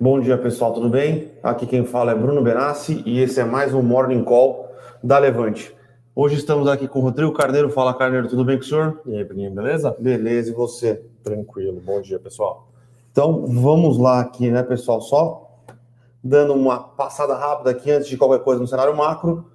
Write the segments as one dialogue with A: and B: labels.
A: Bom dia, pessoal, tudo bem? Aqui quem fala é Bruno Benassi e esse é mais um Morning Call da Levante. Hoje estamos aqui com o Rodrigo Carneiro. Fala, Carneiro, tudo bem com o senhor?
B: E aí, Bruninho, beleza?
A: Beleza, e você?
B: Tranquilo. Bom dia, pessoal.
A: Então, vamos lá aqui, né, pessoal? Só dando uma passada rápida aqui antes de qualquer coisa no cenário macro.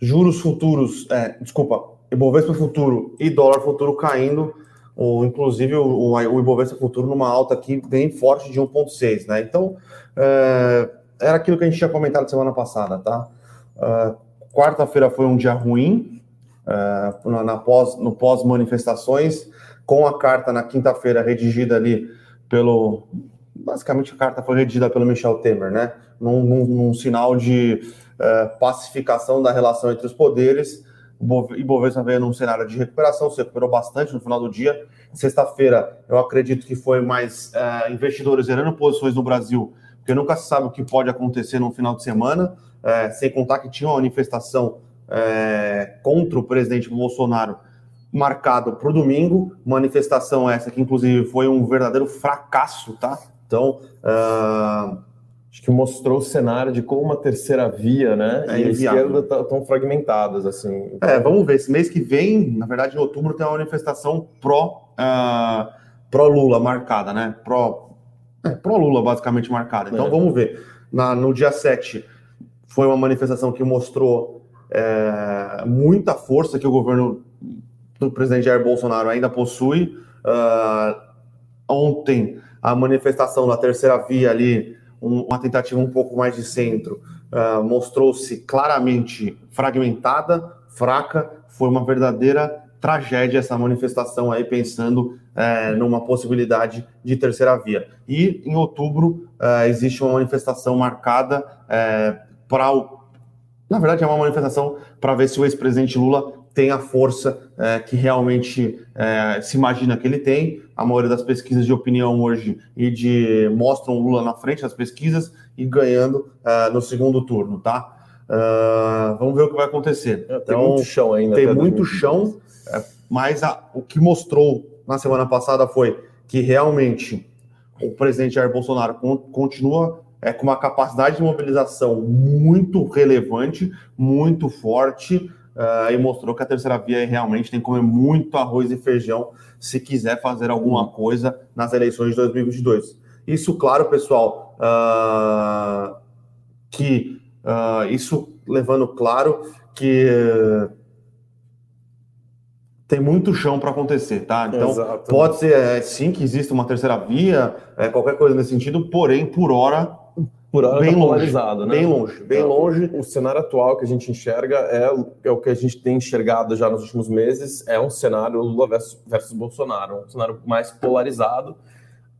A: Juros futuros, é, desculpa, Ibovespa futuro e dólar futuro caindo o, inclusive o, o Ibovespa Futuro numa alta aqui bem forte de 1,6, né? Então, é, era aquilo que a gente tinha comentado semana passada, tá? Uh, Quarta-feira foi um dia ruim, uh, na, na pós, no pós-manifestações, com a carta na quinta-feira redigida ali pelo. Basicamente, a carta foi redigida pelo Michel Temer, né? Num, num, num sinal de uh, pacificação da relação entre os poderes Ibovespa veio num cenário de recuperação, se recuperou bastante no final do dia. Sexta-feira, eu acredito que foi mais é, investidores gerando posições no Brasil, porque nunca se sabe o que pode acontecer no final de semana, é, sem contar que tinha uma manifestação é, contra o presidente Bolsonaro marcado para o domingo, manifestação essa que inclusive foi um verdadeiro fracasso, tá? Então, uh,
B: acho que mostrou o cenário de como uma terceira via, né, é e a esquerda estão tá, fragmentadas, assim.
A: É, vamos ver, esse mês que vem, na verdade, em outubro, tem uma manifestação pró, uh, pró Lula marcada, né, pró, é, pró Lula basicamente marcada, então é. vamos ver. Na, no dia 7, foi uma manifestação que mostrou é, muita força que o governo do presidente Jair Bolsonaro ainda possui. Uh, ontem, a manifestação da terceira via ali uma tentativa um pouco mais de centro uh, mostrou-se claramente fragmentada, fraca, foi uma verdadeira tragédia essa manifestação aí, pensando uh, numa possibilidade de terceira via. E em outubro uh, existe uma manifestação marcada eh, para o. Na verdade, é uma manifestação para ver se o ex-presidente Lula tem a força é, que realmente é, se imagina que ele tem. A maioria das pesquisas de opinião hoje e de mostram Lula na frente das pesquisas e ganhando é, no segundo turno, tá? Uh, vamos ver o que vai acontecer.
B: É, tem então, muito chão ainda.
A: Tem muito chão, mas a, o que mostrou na semana passada foi que realmente o presidente Jair Bolsonaro continua é, com uma capacidade de mobilização muito relevante, muito forte uh, e mostrou que a terceira via realmente tem que comer muito arroz e feijão se quiser fazer alguma coisa nas eleições de 2022. Isso, claro, pessoal, uh, que uh, isso levando claro que tem muito chão para acontecer, tá? Então, Exato. pode ser é, sim que exista uma terceira via, é, qualquer coisa nesse sentido, porém, por hora,
B: por hora bem tá polarizado,
A: né? Bem longe, bem longe.
B: O cenário atual que a gente enxerga é, é, o que a gente tem enxergado já nos últimos meses, é um cenário Lula versus, versus Bolsonaro, um cenário mais polarizado.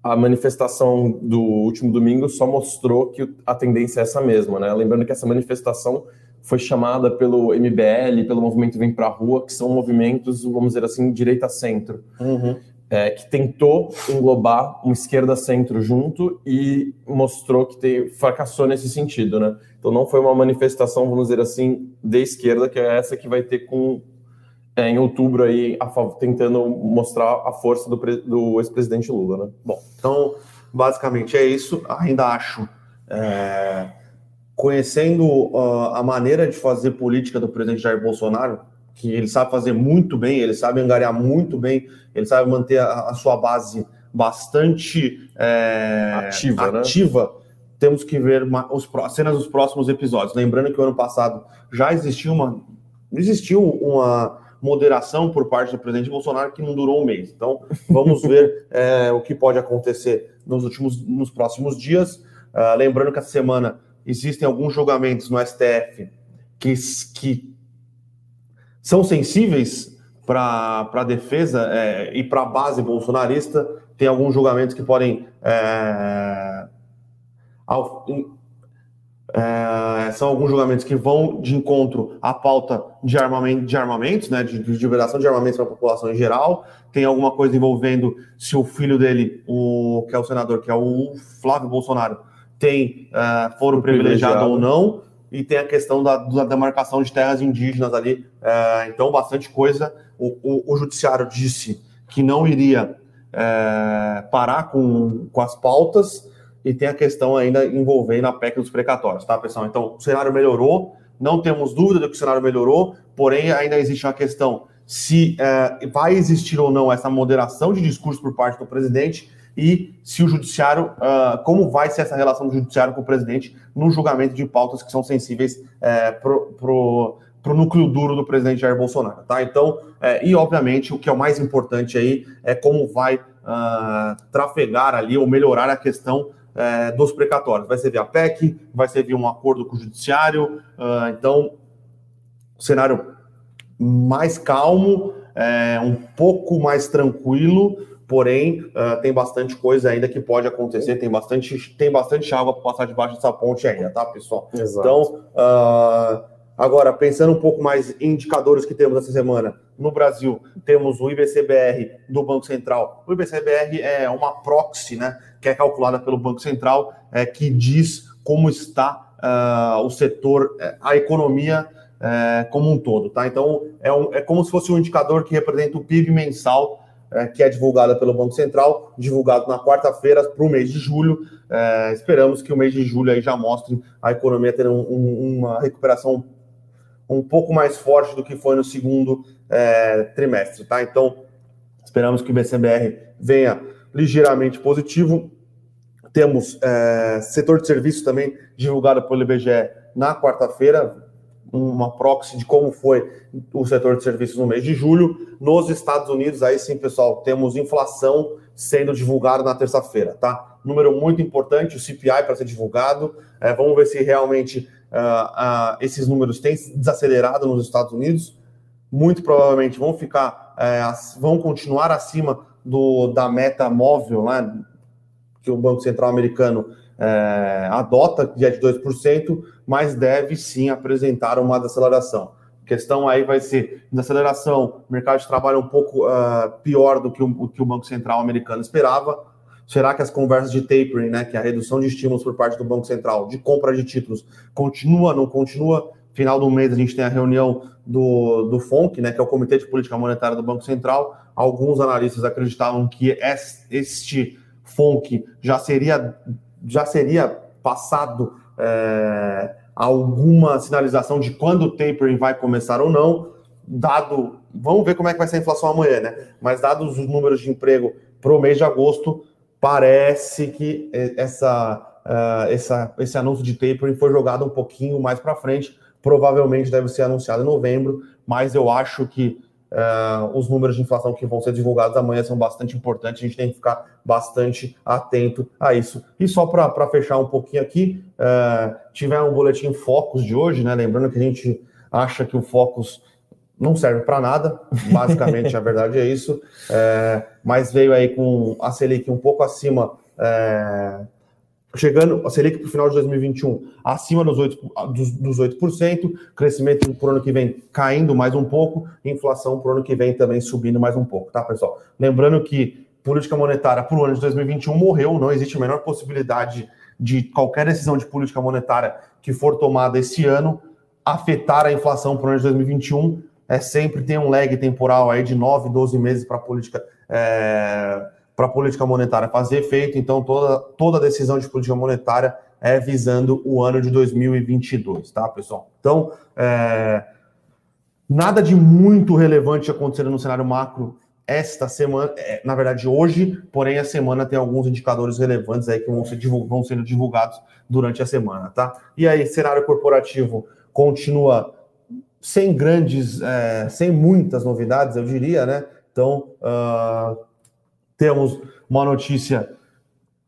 B: A manifestação do último domingo só mostrou que a tendência é essa mesma, né? Lembrando que essa manifestação foi chamada pelo MBL, pelo movimento Vem Pra Rua, que são movimentos, vamos dizer assim, direita-centro.
A: Uhum
B: é, que tentou englobar uma esquerda-centro junto e mostrou que fracassou nesse sentido, né? Então não foi uma manifestação, vamos dizer assim, de esquerda, que é essa que vai ter com é, em outubro aí a, tentando mostrar a força do, do ex-presidente Lula, né?
A: Bom, então basicamente é isso. Ainda acho, é, conhecendo uh, a maneira de fazer política do presidente Jair Bolsonaro, que ele sabe fazer muito bem, ele sabe angariar muito bem, ele sabe manter a, a sua base bastante é,
B: ativa,
A: né? ativa. Né? Temos que ver os, cenas dos próximos episódios. Lembrando que o ano passado já existiu uma, existiu uma moderação por parte do presidente Bolsonaro que não durou um mês. Então, vamos ver é, o que pode acontecer nos últimos, nos próximos dias. Uh, lembrando que essa semana existem alguns julgamentos no STF que, que são sensíveis para a defesa é, e para a base bolsonarista. Tem alguns julgamentos que podem. É, ao, é, são alguns julgamentos que vão de encontro à pauta de, armamento, de armamentos, né, de, de liberação de armamentos para a população em geral. Tem alguma coisa envolvendo se o filho dele, o que é o senador, que é o Flávio Bolsonaro, tem uh, foro privilegiado, privilegiado ou não e tem a questão da, da demarcação de terras indígenas ali. É, então, bastante coisa. O, o, o, judiciário disse que não iria é, parar com, com as pautas e tem a questão ainda envolvendo a PEC dos precatórios, tá, pessoal? Então, o cenário melhorou, não temos dúvida de que o cenário melhorou, porém ainda existe uma questão se é, vai existir ou não essa moderação de discurso por parte do presidente e se o judiciário, uh, como vai ser essa relação do judiciário com o presidente no julgamento de pautas que são sensíveis é, para o núcleo duro do presidente Jair Bolsonaro, tá? Então, é, e obviamente o que é o mais importante aí é como vai uh, trafegar ali ou melhorar a questão é, dos precatórios. Vai ser via PEC, vai ser via um acordo com o judiciário. Uh, então, cenário mais calmo, um pouco mais tranquilo, porém uh, tem bastante coisa ainda que pode acontecer, tem bastante, tem bastante água para passar debaixo dessa ponte ainda, tá, pessoal? Exato. Então, uh, agora, pensando um pouco mais em indicadores que temos essa semana, no Brasil, temos o IBCBR do Banco Central. O IBCBR é uma proxy, né, que é calculada pelo Banco Central, é, que diz como está uh, o setor, é, a economia é, como um todo, tá? Então, é, um, é como se fosse um indicador que representa o PIB mensal é, que é divulgada pelo Banco Central, divulgado na quarta-feira para o mês de julho. É, esperamos que o mês de julho aí já mostre a economia ter um, um, uma recuperação um pouco mais forte do que foi no segundo é, trimestre, tá? Então, esperamos que o BCBR venha ligeiramente positivo. Temos é, setor de serviços também divulgado pelo IBGE na quarta-feira, uma proxy de como foi o setor de serviços no mês de julho. Nos Estados Unidos, aí sim, pessoal, temos inflação sendo divulgada na terça-feira, tá? Número muito importante, o CPI para ser divulgado. É, vamos ver se realmente uh, uh, esses números têm desacelerado nos Estados Unidos. Muito provavelmente vão ficar, uh, vão continuar acima do, da meta móvel, né, que o Banco Central americano é, adota, que é de 2%, mas deve sim apresentar uma desaceleração. A questão aí vai ser desaceleração, mercado de trabalho um pouco uh, pior do que o, que o Banco Central americano esperava. Será que as conversas de tapering, né, que é a redução de estímulos por parte do Banco Central, de compra de títulos, continua, não continua? Final do mês a gente tem a reunião do, do FONC, né, que é o Comitê de Política Monetária do Banco Central. Alguns analistas acreditavam que este FONC já seria já seria passado é, alguma sinalização de quando o tapering vai começar ou não, dado. Vamos ver como é que vai ser a inflação amanhã, né? Mas dados os números de emprego para o mês de agosto, parece que essa, uh, essa, esse anúncio de tapering foi jogado um pouquinho mais para frente. Provavelmente deve ser anunciado em novembro, mas eu acho que Uh, os números de inflação que vão ser divulgados amanhã são bastante importantes, a gente tem que ficar bastante atento a isso. E só para fechar um pouquinho aqui, uh, tiver um boletim Focus de hoje, né? Lembrando que a gente acha que o Focus não serve para nada, basicamente a verdade é isso, uh, mas veio aí com a Selic um pouco acima chegando a Selic para o final de 2021 acima dos 8%, dos, dos 8%, crescimento para o ano que vem caindo mais um pouco, inflação para o ano que vem também subindo mais um pouco, tá, pessoal? Lembrando que política monetária para o ano de 2021 morreu, não existe a menor possibilidade de qualquer decisão de política monetária que for tomada esse ano afetar a inflação para o ano de 2021. É sempre tem um lag temporal aí de 9, 12 meses para a política. É para a política monetária fazer efeito, então toda, toda decisão de política monetária é visando o ano de 2022, tá, pessoal? Então, é, nada de muito relevante acontecendo no cenário macro esta semana, é, na verdade hoje, porém a semana tem alguns indicadores relevantes aí que vão, ser vão sendo divulgados durante a semana, tá? E aí, cenário corporativo continua sem grandes, é, sem muitas novidades, eu diria, né? Então, uh, temos uma notícia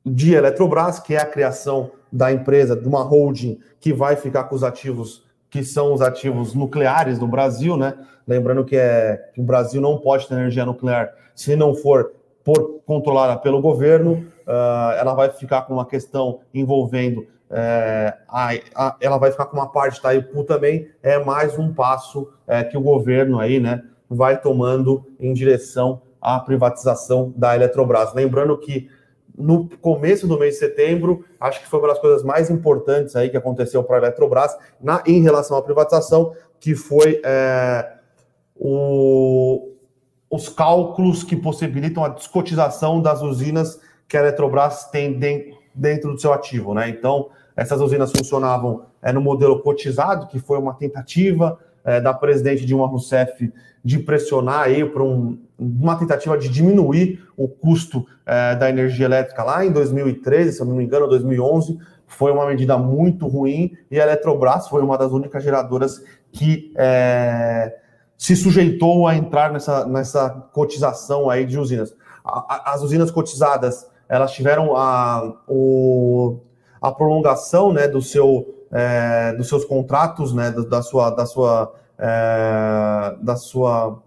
A: de Eletrobras, que é a criação da empresa, de uma holding que vai ficar com os ativos que são os ativos nucleares do Brasil, né? Lembrando que, é, que o Brasil não pode ter energia nuclear se não for por, controlada pelo governo. Uh, ela vai ficar com uma questão envolvendo. É, a, a, ela vai ficar com uma parte da IPU também. É mais um passo é, que o governo aí, né, vai tomando em direção a privatização da Eletrobras. Lembrando que no começo do mês de setembro, acho que foi uma das coisas mais importantes aí que aconteceu para a Eletrobras na, em relação à privatização, que foi é, o, os cálculos que possibilitam a descotização das usinas que a Eletrobras tem, dentro do seu ativo, né? Então, essas usinas funcionavam é, no modelo cotizado, que foi uma tentativa é, da presidente Dilma Rousseff de pressionar aí para um, uma tentativa de diminuir o custo é, da energia elétrica lá em 2013, se eu não me engano, 2011, foi uma medida muito ruim e a Eletrobras foi uma das únicas geradoras que é, se sujeitou a entrar nessa, nessa cotização aí de usinas. A, a, as usinas cotizadas, elas tiveram a, o, a prolongação né, do seu, é, dos seus contratos, né, da sua, da sua, é, da sua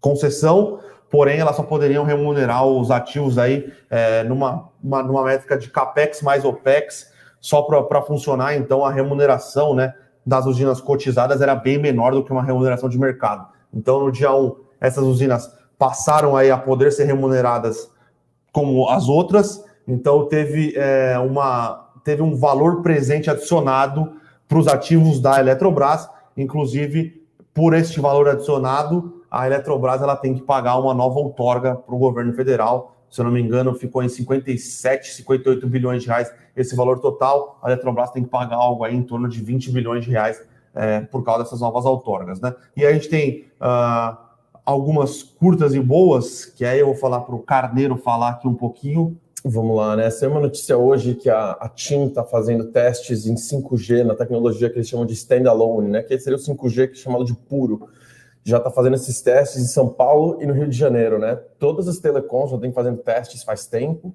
A: concessão, porém elas só poderiam remunerar os ativos aí é, numa, uma, numa métrica de capex mais opex, só para funcionar, então a remuneração né, das usinas cotizadas era bem menor do que uma remuneração de mercado. Então, no dia 1, essas usinas passaram aí a poder ser remuneradas como as outras, então teve, é, uma, teve um valor presente adicionado para os ativos da Eletrobras, inclusive por este valor adicionado, a Eletrobras ela tem que pagar uma nova outorga para o governo federal. Se eu não me engano, ficou em 57, 58 bilhões de reais esse valor total. A Eletrobras tem que pagar algo aí em torno de 20 bilhões de reais é, por causa dessas novas outorgas. Né? E a gente tem uh, algumas curtas e boas, que aí eu vou falar para o Carneiro falar aqui um pouquinho.
B: Vamos lá, né? É uma notícia hoje que a, a TIM está fazendo testes em 5G, na tecnologia que eles chamam de standalone, né? Que seria o 5G que é chamado de puro. Já está fazendo esses testes em São Paulo e no Rio de Janeiro, né? Todas as telecoms já têm fazendo testes faz tempo.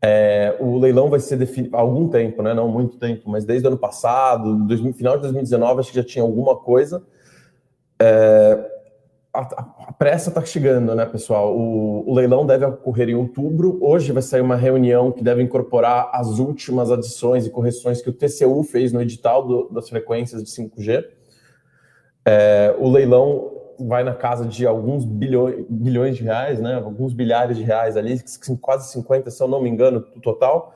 B: É, o leilão vai ser definido há algum tempo, né? Não muito tempo, mas desde o ano passado, dois, final de 2019, acho que já tinha alguma coisa. É, a, a, pressa está chegando, né, pessoal? O, o, leilão deve ocorrer em outubro. Hoje vai sair uma reunião que deve incorporar as últimas adições e correções que o TCU fez no edital do, das frequências de 5G. É, o leilão vai na casa de alguns bilhões, bilhões de reais, né? Alguns bilhares de reais ali, quase 50, se eu não me engano, no total.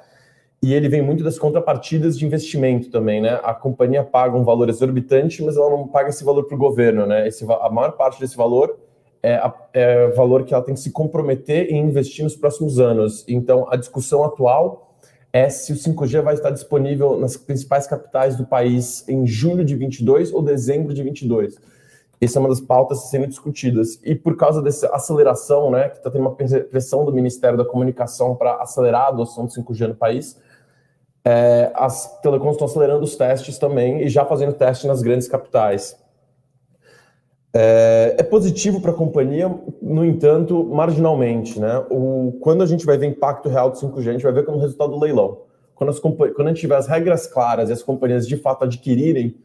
B: E ele vem muito das contrapartidas de investimento também, né? A companhia paga um valor exorbitante, mas ela não paga esse valor para o governo, né? Esse, a maior parte desse valor é, é valor que ela tem que se comprometer em investir nos próximos anos. Então, a discussão atual é se o 5G vai estar disponível nas principais capitais do país em julho de 22 ou dezembro de 22 essa é uma das pautas sendo discutidas. E por causa dessa aceleração, né, que está tendo uma pressão do Ministério da Comunicação para acelerar a adoção do 5G no país, é, as telecoms estão acelerando os testes também e já fazendo teste nas grandes capitais. É, é positivo para a companhia, no entanto, marginalmente. Né? O, quando a gente vai ver impacto real do 5G, a gente vai ver como resultado do leilão. Quando, as, quando a gente tiver as regras claras e as companhias de fato adquirirem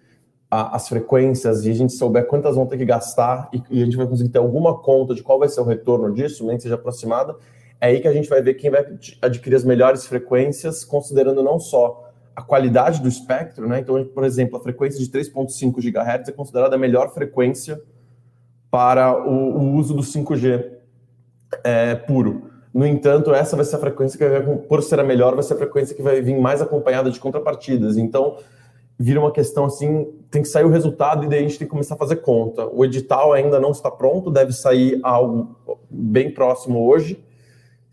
B: a, as frequências e a gente souber quantas vão ter que gastar e, e, a gente vai conseguir ter alguma conta de qual vai ser o retorno disso, nem que seja aproximada, é aí que a gente vai ver quem vai adquirir as melhores frequências, considerando não só a qualidade do espectro, né? Então, por exemplo, a frequência de 3.5 GHz é considerada a melhor frequência para o, o uso do 5G é, puro. No entanto, essa vai ser a frequência que, por ser a melhor, vai ser a frequência que vai vir mais acompanhada de contrapartidas. Então, vira uma questão assim, tem que sair o resultado e daí a gente tem que começar a fazer conta. O edital ainda não está pronto, deve sair algo bem próximo hoje,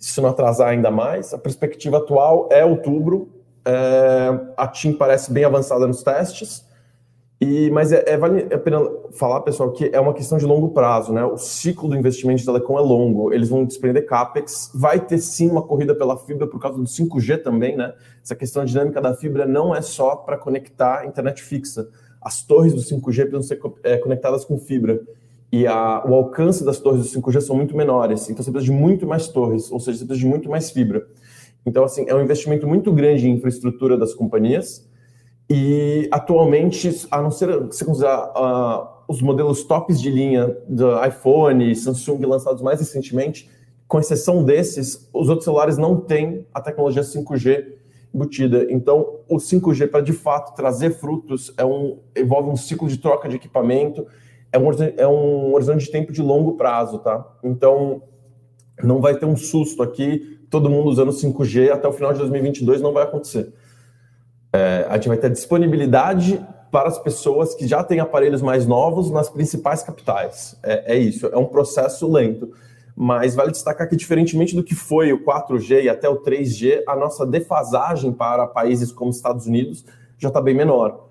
B: se não atrasar ainda mais. A perspectiva atual é outubro, é, a TIM parece bem avançada nos testes, e, mas é, é, vale a pena falar, pessoal, que é uma questão de longo prazo, né? O ciclo do investimento de telecom é longo, eles vão desprender CAPEX, vai ter sim uma corrida pela fibra por causa do 5G também, né? Essa questão dinâmica da fibra não é só para conectar a internet fixa. As torres do 5G precisam ser é, conectadas com fibra. E a, o alcance das torres do 5G são muito menores, então você precisa de muito mais torres, ou seja, você precisa de muito mais fibra. Então, assim, é um investimento muito grande em infraestrutura das companhias, e atualmente, a não ser se considerar uh, os modelos tops de linha do iPhone e Samsung lançados mais recentemente, com exceção desses, os outros celulares não têm a tecnologia 5G embutida. Então, o 5G, para de fato trazer frutos, é um, envolve um ciclo de troca de equipamento, é um, é um horizonte de tempo de longo prazo, tá? Então, não vai ter um susto aqui, todo mundo usando 5G até o final de 2022, não vai acontecer. É, a gente vai ter disponibilidade para as pessoas que já têm aparelhos mais novos nas principais capitais. É, é, isso, é um processo lento. Mas vale destacar que, diferentemente do que foi o 4G e até o 3G, a nossa defasagem para países como Estados Unidos já está bem menor.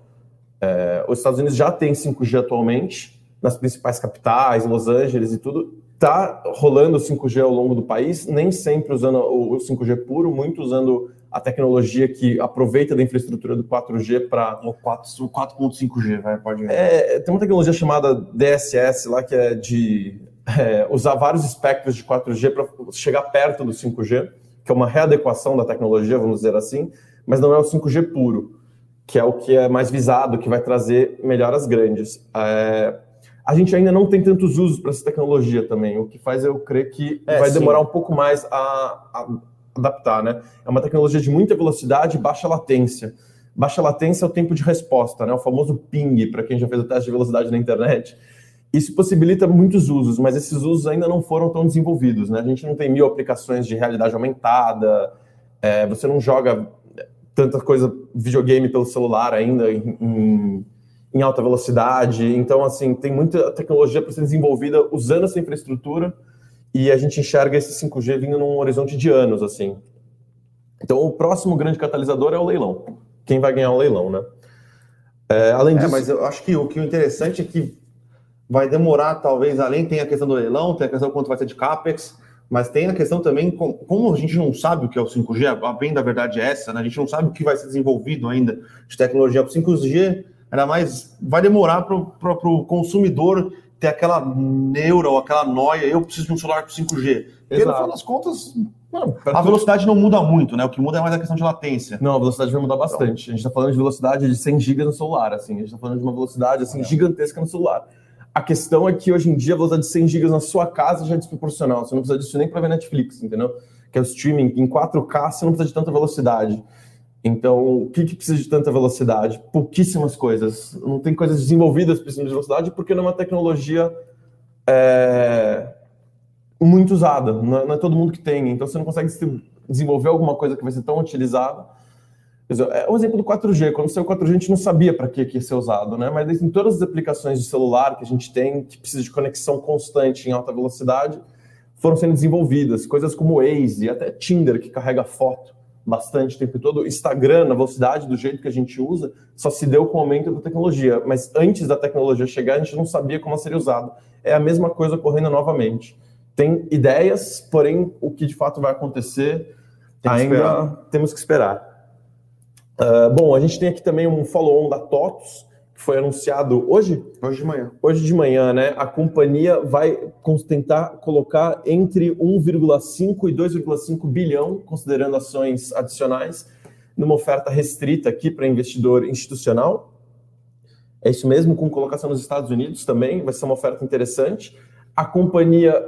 B: É, os Estados Unidos já tem 5G atualmente, nas principais capitais, Los Angeles e tudo. Está rolando o 5G ao longo do país, nem sempre usando o 5G puro, muito usando a tecnologia que aproveita da infraestrutura do 4G para.
A: O 4.5G, vai, pode ver.
B: É, tem uma tecnologia chamada DSS lá, que é de é, usar vários espectros de 4G para chegar perto do 5G, que é uma readequação da tecnologia, vamos dizer assim, mas não é o 5G puro, que é o que é mais visado, que vai trazer melhoras grandes. É, a gente ainda não tem tantos usos para essa tecnologia também, o que faz eu crer que é, vai sim. demorar um pouco mais a, a, adaptar, né? É uma tecnologia de muita velocidade e baixa latência. Baixa latência é o tempo de resposta, né? O famoso ping, para quem já fez o teste de velocidade na internet. Isso possibilita muitos usos, mas esses usos ainda não foram tão desenvolvidos. Né? A gente não tem mil aplicações de realidade aumentada, é, você não joga tanta coisa videogame pelo celular ainda em, em, em alta velocidade. Então, assim, tem muita tecnologia para ser desenvolvida usando essa infraestrutura e a gente enxerga esse 5G vindo num horizonte de anos, assim. Então, o próximo grande catalisador é o leilão. Quem vai ganhar o leilão, né?
A: É, além é, disso... É, mas eu acho que o que é interessante é que vai demorar, talvez, além tem a questão do leilão, tem a questão quanto vai ser de CAPEX, mas tem a questão também, como a gente não sabe o que é o 5G, a bem da verdade é essa, né? a gente não sabe o que vai ser desenvolvido ainda de tecnologia para o 5G, ainda mais vai demorar para o consumidor ter aquela neura ou aquela noia, eu preciso de um celular com 5G. Porque no final das contas, Mano, a velocidade não muda muito, né? O que muda é mais a questão de latência.
B: Não, a velocidade vai mudar bastante. Então. A gente está falando de velocidade de 100 GB no celular, assim. A gente está falando de uma velocidade assim, é. gigantesca no celular. A questão é que hoje em dia a velocidade de 100 GB na sua casa já é desproporcional. Você não precisa disso nem para ver Netflix, entendeu? Que é o streaming em 4K, você não precisa de tanta velocidade. Então, o que, que precisa de tanta velocidade? Pouquíssimas coisas. Não tem coisas desenvolvidas precisam de velocidade porque não é uma tecnologia é, muito usada. Não é, não é, todo mundo que tem. Então, você não consegue desenvolver alguma coisa que vai ser tão utilizada é um exemplo do 4G. Quando saiu o 4G, a gente não sabia para que, que ia ser usado, né? Mas em todas as aplicações de celular que a gente tem, que precisa de conexão constante em alta velocidade, foram sendo desenvolvidas. Coisas como o Waze, até Tinder, que carrega foto bastante o tempo todo. Instagram, na velocidade, do jeito que a gente usa, só se deu com o aumento da tecnologia. Mas antes da tecnologia chegar, a gente não sabia como seria usado. É a mesma coisa ocorrendo novamente. Tem ideias, porém, o que de fato vai acontecer, Tem ainda temos que esperar. Uh, bom, a gente tem aqui também um follow-on da TOTUS, que foi anunciado hoje?
A: Hoje de manhã.
B: Hoje de manhã, né? A companhia vai tentar colocar entre 1,5 e 2,5 bilhão, considerando ações adicionais, numa oferta restrita aqui para investidor institucional. É isso mesmo, com colocação nos Estados Unidos também, vai ser uma oferta interessante. A companhia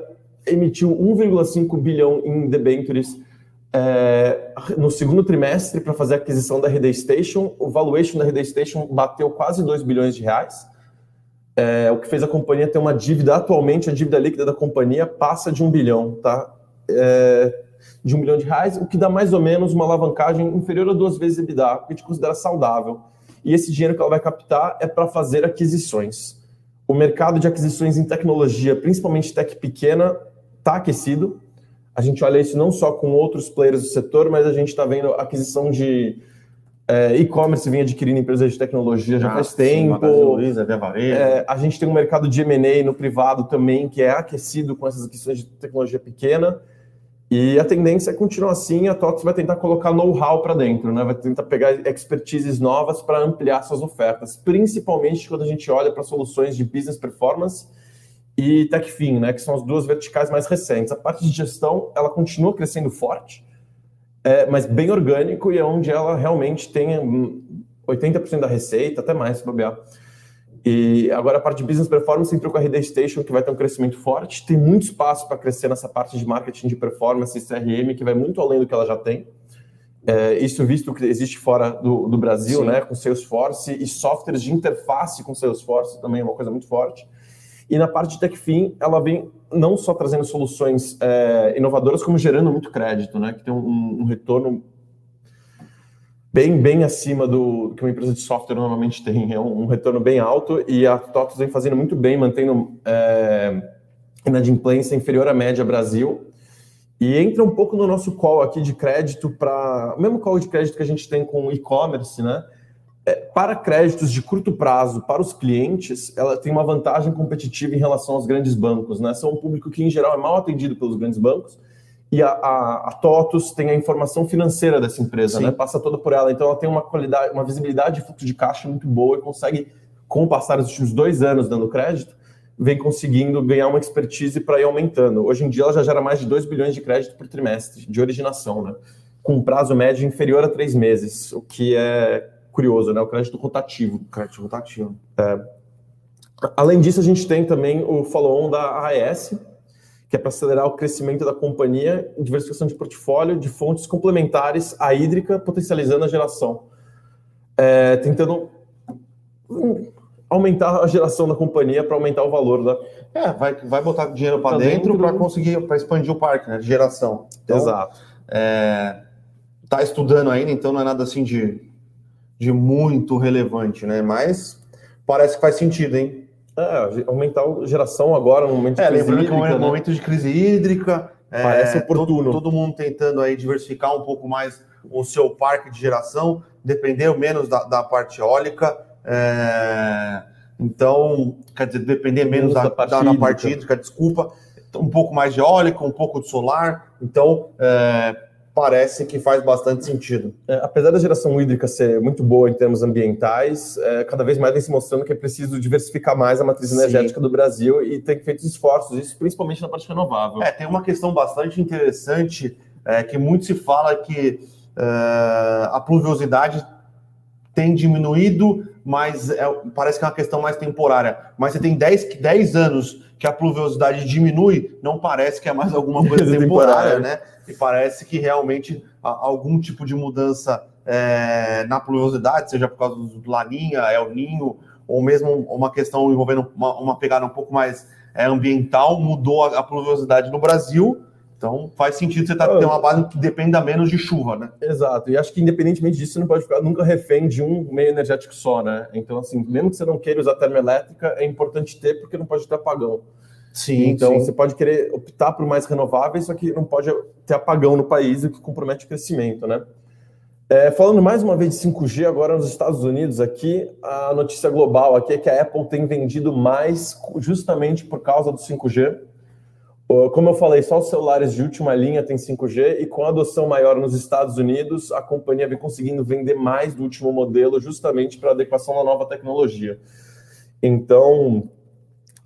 B: emitiu 1,5 bilhão em debêntures é, no segundo trimestre para fazer a aquisição da RD Station. O valuation da RD Station bateu quase 2 bilhões de reais, é, o que fez a companhia ter uma dívida. Atualmente, a dívida líquida da companhia passa de um bilhão, tá? É, de um bilhão de reais, o que dá mais ou menos uma alavancagem inferior a duas vezes EBITDA, que a gente considera saudável. E esse dinheiro que ela vai captar é para fazer aquisições. O mercado de aquisições em tecnologia, principalmente tech pequena, está aquecido a gente olha isso não só com outros players do setor, mas a gente está vendo aquisição de é, e-commerce vem adquirindo empresas de tecnologia já ah, faz tempo. Sim,
A: Luiza,
B: é, a gente tem um mercado de M&A no privado também que é aquecido com essas aquisições de tecnologia pequena. E a tendência é continuar assim, a TOTS vai tentar colocar know-how para dentro, né? vai tentar pegar expertises novas para ampliar suas ofertas, principalmente quando a gente olha para soluções de business performance e TechFin, né, que são as duas verticais mais recentes. A parte de gestão, ela continua crescendo forte, é, mas bem orgânico e é onde ela realmente tem 80% da receita, até mais, se bobear. E agora a parte de business performance entrou com a RD Station, que vai ter um crescimento forte. Tem muito espaço para crescer nessa parte de marketing de performance e CRM, que vai muito além do que ela já tem. É, isso visto que existe fora do, do Brasil, Sim. né, com Salesforce e softwares de interface com Salesforce também é uma coisa muito forte. E na parte de TechFin, ela vem não só trazendo soluções é, inovadoras, como gerando muito crédito, né? Que tem um, um, retorno bem, bem acima do que uma empresa de software normalmente tem. É um, um retorno bem alto e a TOTOS vem fazendo muito bem, mantendo é, inadimplência inferior à média Brasil. E entra um pouco no nosso call aqui de crédito para. O mesmo call de crédito que a gente tem com e-commerce, né? É, para créditos de curto prazo para os clientes, ela tem uma vantagem competitiva em relação aos grandes bancos, né? São um público que, em geral, é mal atendido pelos grandes bancos. E a, a, a TOTUS tem a informação financeira dessa empresa, Sim. né? Passa toda por ela. Então, ela tem uma qualidade, uma visibilidade de fluxo de caixa muito boa e consegue, com o passar dos últimos dois anos dando crédito, vem conseguindo ganhar uma expertise para ir aumentando. Hoje em dia ela já gera mais de 2 bilhões de crédito por trimestre de originação, né? com um prazo médio inferior a três meses, o que é curioso, né? O crédito rotativo.
A: Crédito rotativo.
B: É. Além disso, a gente tem também o follow-on da AES, que é para acelerar o crescimento da companhia, diversificação de portfólio de fontes complementares à hídrica, potencializando a geração. É, tentando aumentar a geração da companhia para aumentar o valor da.
A: É, vai, vai botar dinheiro para dentro, dentro para conseguir para expandir o parque, né? De geração.
B: Então, Exato.
A: É, tá estudando ainda, então não é nada assim de, de muito relevante, né? Mas parece que faz sentido, hein?
B: É, aumentar a geração agora no momento de
A: é, crise lembrando hídrica. Que é um né? momento de crise hídrica.
B: É, parece oportuno.
A: Todo, todo mundo tentando aí diversificar um pouco mais o seu parque de geração, depender menos da, da parte eólica. É, então, quer dizer, depender menos da, da, parte, da, da parte hídrica, desculpa, um pouco mais de eólica, um pouco de solar. Então, é, parece que faz bastante sentido.
B: É, apesar da geração hídrica ser muito boa em termos ambientais, é, cada vez mais vem se mostrando que é preciso diversificar mais a matriz Sim. energética do Brasil e tem feito esforços, isso principalmente na parte renovável.
A: É, tem uma questão bastante interessante é, que muito se fala que é, a pluviosidade tem diminuído, mas é, parece que é uma questão mais temporária. Mas você tem 10, 10 anos que a pluviosidade diminui, não parece que é mais alguma coisa temporária, né? E parece que realmente algum tipo de mudança é, na pluviosidade, seja por causa do Laninha, El Ninho, ou mesmo uma questão envolvendo uma, uma pegada um pouco mais é, ambiental, mudou a, a pluviosidade no Brasil então faz sentido você tá, ter uma base que dependa menos de chuva, né?
B: Exato. E acho que independentemente disso, você não pode ficar nunca refém de um meio energético só, né? Então, assim, mesmo que você não queira usar termoelétrica, é importante ter, porque não pode ter apagão.
A: Sim.
B: Então
A: sim.
B: você pode querer optar por mais renováveis, só que não pode ter apagão no país, o que compromete o crescimento, né? É, falando mais uma vez de 5G, agora nos Estados Unidos, aqui, a notícia global aqui é que a Apple tem vendido mais justamente por causa do 5G. Como eu falei, só os celulares de última linha têm 5G e com a adoção maior nos Estados Unidos, a companhia vem conseguindo vender mais do último modelo justamente para adequação da nova tecnologia. Então,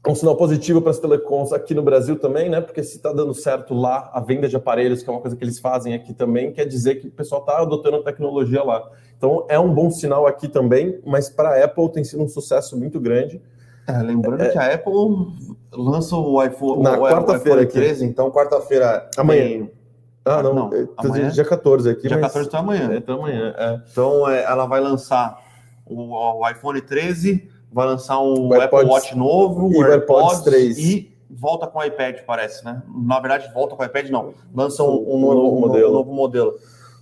B: um sinal positivo para as telecoms aqui no Brasil também, né? Porque se está dando certo lá a venda de aparelhos, que é uma coisa que eles fazem aqui também, quer dizer que o pessoal está adotando a tecnologia lá. Então é um bom sinal aqui também, mas para a Apple tem sido um sucesso muito grande.
A: É, lembrando é, que a Apple lança o iPhone
B: na quarta-feira
A: 13, então quarta-feira
B: amanhã. Ah, não, não é, amanhã? dia 14 aqui.
A: Dia mas... 14 está amanhã.
B: É, tá amanhã. É.
A: Então é, ela vai lançar o, o, iPhone 13, vai lançar um o Apple AirPods, Watch novo,
B: e o AirPods, AirPods 3
A: e volta com o iPad, parece, né? Na verdade, volta com o iPad, não. Lança um, um, novo, novo, modelo. Um novo modelo.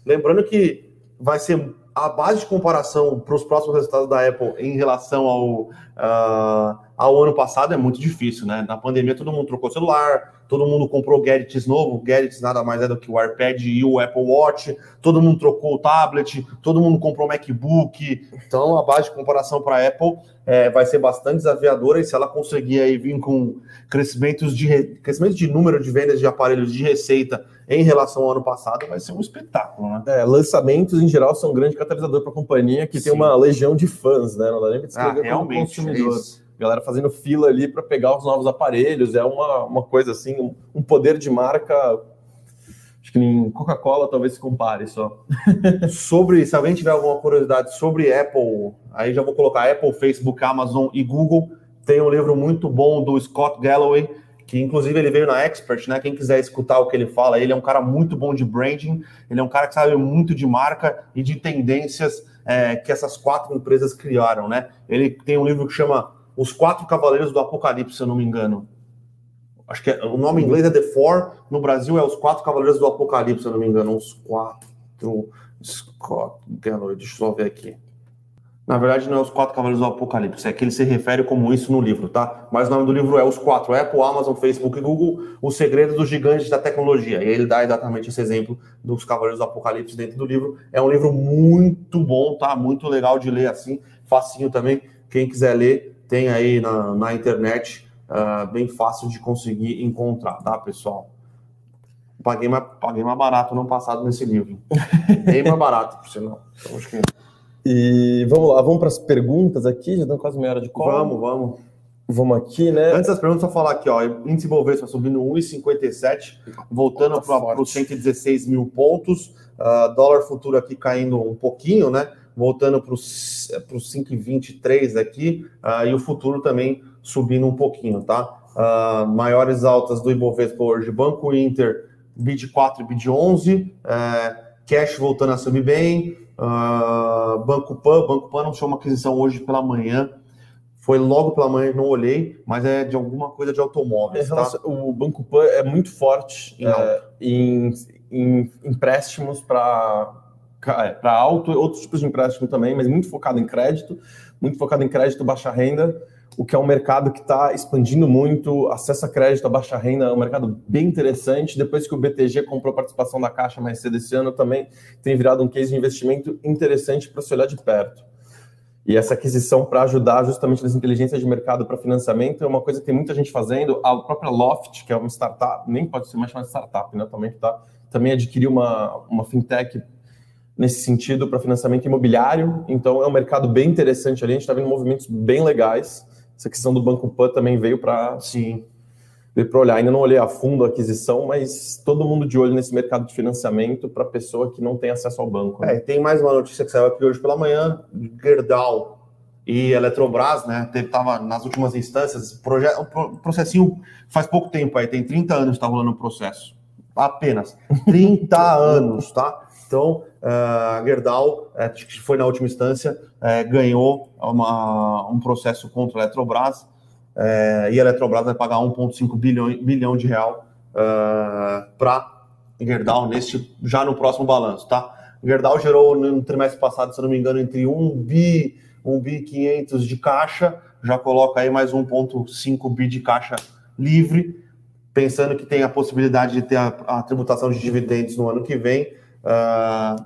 A: Lembrando que vai ser a base de comparação para os próximos resultados da Apple em relação ao, uh, ao ano passado é muito difícil, né? Na pandemia todo mundo trocou celular, todo mundo comprou gadgets novo, gadgets nada mais é do que o iPad e o Apple Watch, todo mundo trocou o tablet, todo mundo comprou o MacBook. Então a base de comparação para a Apple é, vai ser bastante desafiadora e se ela conseguir aí vir com crescimentos de crescimento de número de vendas de aparelhos de receita em relação ao ano passado, vai ser um espetáculo, né?
B: É, lançamentos em geral são um grande catalisador para a companhia que Sim. tem uma legião de fãs, né? Não dá nem para descrever ah,
A: realmente, consumidor.
B: É Galera fazendo fila ali para pegar os novos aparelhos, é uma, uma coisa assim, um, um poder de marca Acho que nem Coca-Cola talvez se compare só.
A: sobre, se alguém tiver alguma curiosidade sobre Apple, aí já vou colocar Apple, Facebook, Amazon e Google. Tem um livro muito bom do Scott Galloway, que inclusive ele veio na Expert, né? Quem quiser escutar o que ele fala, ele é um cara muito bom de branding, ele é um cara que sabe muito de marca e de tendências é, que essas quatro empresas criaram, né? Ele tem um livro que chama Os Quatro Cavaleiros do Apocalipse, se eu não me engano. Acho que é, o nome em inglês é The Four, no Brasil é Os Quatro Cavaleiros do Apocalipse, se eu não me engano. Os quatro. Scott Galloway, deixa eu só ver aqui. Na verdade, não é os quatro cavaleiros do Apocalipse, é que ele se refere como isso no livro, tá? Mas o nome do livro é Os Quatro: Apple, Amazon, Facebook e Google, Os Segredos dos Gigantes da Tecnologia. E ele dá exatamente esse exemplo dos cavaleiros do Apocalipse dentro do livro. É um livro muito bom, tá? Muito legal de ler assim, facinho também. Quem quiser ler, tem aí na, na internet, uh, bem fácil de conseguir encontrar, tá, pessoal? Paguei mais, paguei mais barato no passado nesse livro. Bem mais barato, por sinal. Então, acho que.
B: E vamos lá, vamos para as perguntas aqui, já dão quase meia hora de call.
A: Vamos, vamos.
B: Vamos aqui, né?
A: Antes das perguntas, só falar aqui, ó. Índice Bovespa subindo 1,57, voltando para os 116 mil pontos. Uh, dólar futuro aqui caindo um pouquinho, né? Voltando para os 5,23 aqui. Uh, e o futuro também subindo um pouquinho, tá? Uh, maiores altas do Ibovespa hoje, Banco Inter, BID 4 BID 11, cash voltando a subir bem, Uh, Banco Pan, Banco Pan anunciou uma aquisição hoje pela manhã. Foi logo pela manhã, não olhei, mas é de alguma coisa de automóveis. É, tá?
B: O Banco Pan é muito forte é, em, em, empréstimos para é, para alto, outros tipos de empréstimo também, mas muito focado em crédito, muito focado em crédito baixa renda o que é um mercado que está expandindo muito, acesso a crédito, a baixa renda, é um mercado bem interessante. Depois que o BTG comprou participação da Caixa mais cedo esse ano, também tem virado um case de investimento interessante para se olhar de perto. E essa aquisição para ajudar justamente nas inteligências de mercado para financiamento é uma coisa que tem muita gente fazendo. A própria Loft, que é uma startup, nem pode ser mais chamada startup, né? Também, tá, também adquiriu uma, uma fintech nesse sentido para financiamento imobiliário. Então é um mercado bem interessante ali. A gente está vendo movimentos bem legais. Essa questão do Banco Pan também veio para sim veio para olhar. Ainda não olhei a fundo a aquisição, mas todo mundo de olho nesse mercado de financiamento para pessoa que não tem acesso ao banco.
A: Né? É, tem mais uma notícia que saiu aqui hoje pela manhã: Gerdau e Eletrobras, né? Tava nas últimas instâncias, um processinho faz pouco tempo aí, tem 30 anos que está rolando o processo. Apenas 30 anos, tá? Então, uh, a Gerdau, é, que foi na última instância, é, ganhou uma, um processo contra a Eletrobras é, e a Eletrobras vai pagar 1,5 bilhão, bilhão de real uh, para Gerdau neste, já no próximo balanço, tá? Gerdau gerou no trimestre passado, se não me engano, entre 1 bi, 1 bi 500 de caixa, já coloca aí mais 1,5 bi de caixa livre, pensando que tem a possibilidade de ter a, a tributação de dividendos no ano que vem Uh,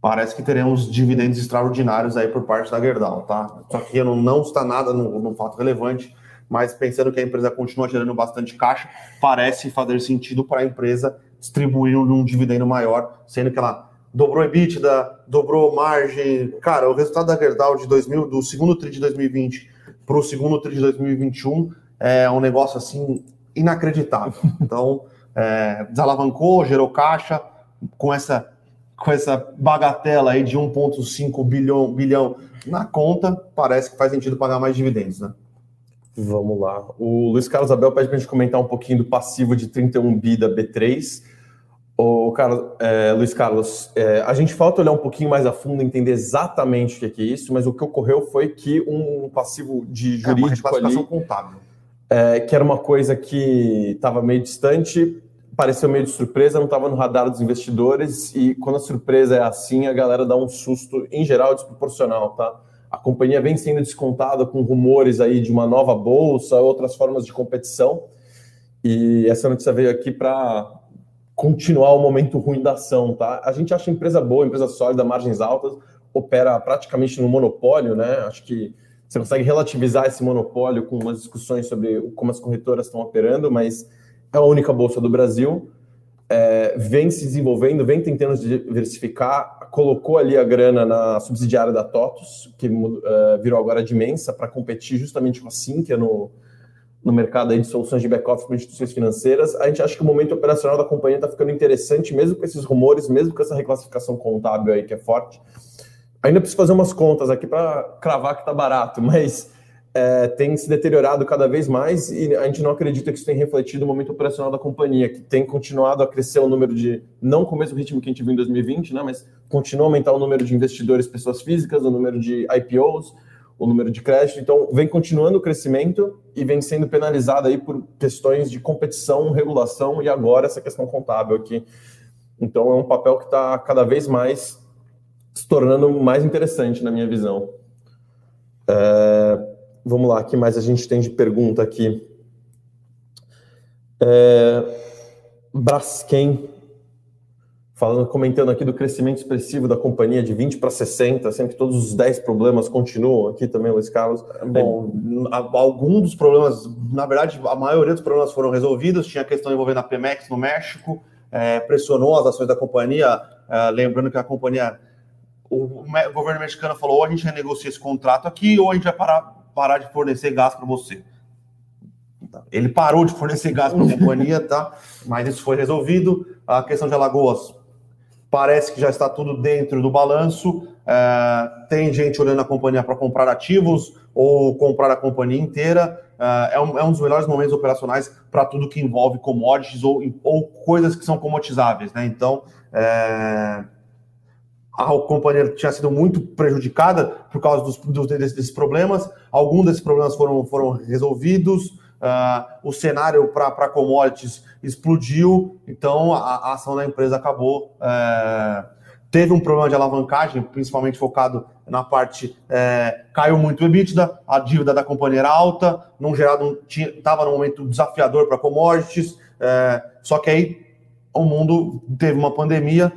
A: parece que teremos dividendos extraordinários aí por parte da Gerdau, tá? Só que não, não está nada no, no, fato relevante, mas pensando que a empresa continua gerando bastante caixa, parece fazer sentido para a empresa distribuir um, um dividendo maior, sendo que ela dobrou EBITDA, dobrou margem. Cara, o resultado da Gerdau de 2000, do segundo TRI de 2020 para o segundo TRI de 2021 é um negócio assim inacreditável. Então, é, desalavancou, gerou caixa, com essa com essa bagatela aí de 1,5 bilhão, bilhão na conta, parece que faz sentido pagar mais dividendos, né?
B: Vamos lá. O Luiz Carlos Abel pede para a gente comentar um pouquinho do passivo de 31 bi da B3. O Carlos, é, Luiz Carlos, é, a gente falta olhar um pouquinho mais a fundo, entender exatamente o que é, isso, mas o que ocorreu foi que um passivo de jurídico é uma ali,
A: contábil.
B: É, que era uma coisa que estava meio distante, pareceu meio de surpresa, não estava no radar dos investidores e quando a surpresa é assim, a galera dá um susto, em geral, desproporcional, tá? A companhia vem sendo descontada com rumores aí de uma nova bolsa, outras formas de competição e essa notícia veio aqui para continuar o momento ruim da ação, tá? A gente acha empresa boa, empresa sólida, margens altas, opera praticamente no monopólio, né? Acho que você consegue relativizar esse monopólio com umas discussões sobre como as corretoras estão operando, mas é a única bolsa do Brasil, é, vem se desenvolvendo, vem tentando diversificar, colocou ali a grana na subsidiária da TOTUS, que uh, virou agora de Mensa, para competir justamente com a Sinqia no, no mercado de soluções de back-office para instituições financeiras. A gente acha que o momento operacional da companhia está ficando interessante, mesmo com esses rumores, mesmo com essa reclassificação contábil aí que é forte. Ainda preciso fazer umas contas aqui para cravar que está barato, mas é, tem se deteriorado cada vez mais e a gente não acredita que isso tenha refletido no momento operacional da companhia, que tem continuado a crescer o número de, não com o mesmo ritmo que a gente viu em 2020, né, mas continua a aumentar o número de investidores, pessoas físicas, o número de IPOs, o número de crédito. Então, vem continuando o crescimento e vem sendo penalizada aí por questões de competição, regulação e agora essa questão contábil aqui. Então, é um papel que está cada vez mais se tornando mais interessante na minha visão. É, vamos lá, o que mais a gente tem de pergunta aqui? É, Braskem, falando, comentando aqui do crescimento expressivo da companhia de 20 para 60, sendo que todos os 10 problemas continuam aqui também, Luiz Carlos.
A: Bom, alguns dos problemas, na verdade, a maioria dos problemas foram resolvidos. Tinha a questão envolvendo a Pemex no México, é, pressionou as ações da companhia, é, lembrando que a companhia, o, o, governo mexicano falou: ou a gente renegocia esse contrato aqui, ou a gente vai parar, parar de fornecer gás para você. Ele parou de fornecer gás para a companhia, tá? Mas isso foi resolvido. A questão de Alagoas parece que já está tudo dentro do balanço. É, tem gente olhando a companhia para comprar ativos ou comprar a companhia inteira. É, é, um, é um, dos melhores momentos operacionais para tudo que envolve commodities ou, ou coisas que são comotizáveis, né? Então, é, a companhia tinha sido muito prejudicada por causa dos, dos desses, problemas. Alguns desses problemas foram, foram resolvidos. Uh, o cenário para commodities explodiu, então a, a, ação da empresa acabou. Uh, teve um problema de alavancagem, principalmente focado na parte. Uh, caiu muito o EBITDA, a dívida da companhia era alta, não gerado estava num momento desafiador para commodities, é, só que aí o mundo teve uma pandemia,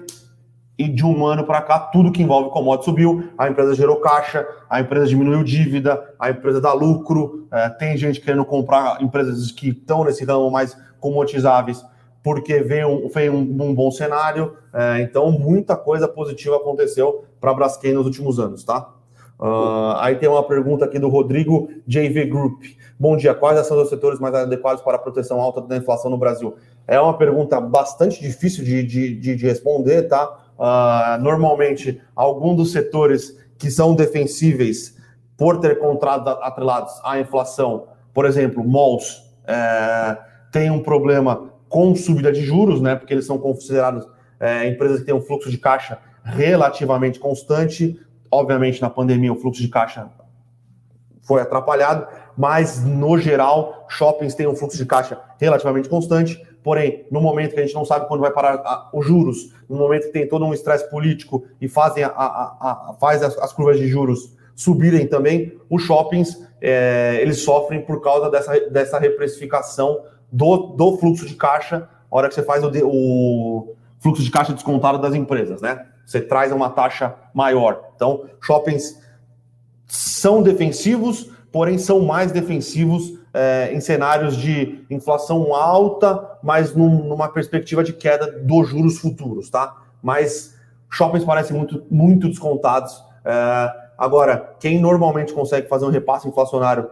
A: e de um ano para cá, tudo que envolve commodity subiu, a empresa gerou caixa, a empresa diminuiu dívida, a empresa dá lucro, é, tem gente querendo comprar empresas que estão nesse ramo mais commoditizáveis, porque vem um, vem um, um bom cenário, é, então muita coisa positiva aconteceu para a Braskem nos últimos anos, tá? Uh, aí tem uma pergunta aqui do Rodrigo JV Group. Bom dia, quais são os setores mais adequados para a proteção alta da inflação no Brasil? É uma pergunta bastante difícil de, de, de, de responder, tá? Uh, normalmente, alguns dos setores que são defensíveis por ter contratos atrelados à inflação, por exemplo, malls, é, tem um problema com subida de juros, né? Porque eles são considerados é, empresas que têm um fluxo de caixa relativamente constante. Obviamente, na pandemia, o fluxo de caixa foi atrapalhado, mas no geral, shoppings têm um fluxo de caixa relativamente constante. Porém, no momento que a gente não sabe quando vai parar os juros, no momento que tem todo um estresse político e fazem a, a, a faz as, as, curvas de juros subirem também, os shoppings é, eles sofrem por causa dessa, dessa reprecificação do, do fluxo de caixa, a hora que você faz o, o fluxo de caixa descontado das empresas, né? Você traz uma taxa maior. Então, shoppings são defensivos, porém são mais defensivos é, em cenários de inflação alta, mas num, numa perspectiva de queda dos juros futuros, tá? Mas shoppings parecem muito, muito descontados. É, agora, quem normalmente consegue fazer um repasse inflacionário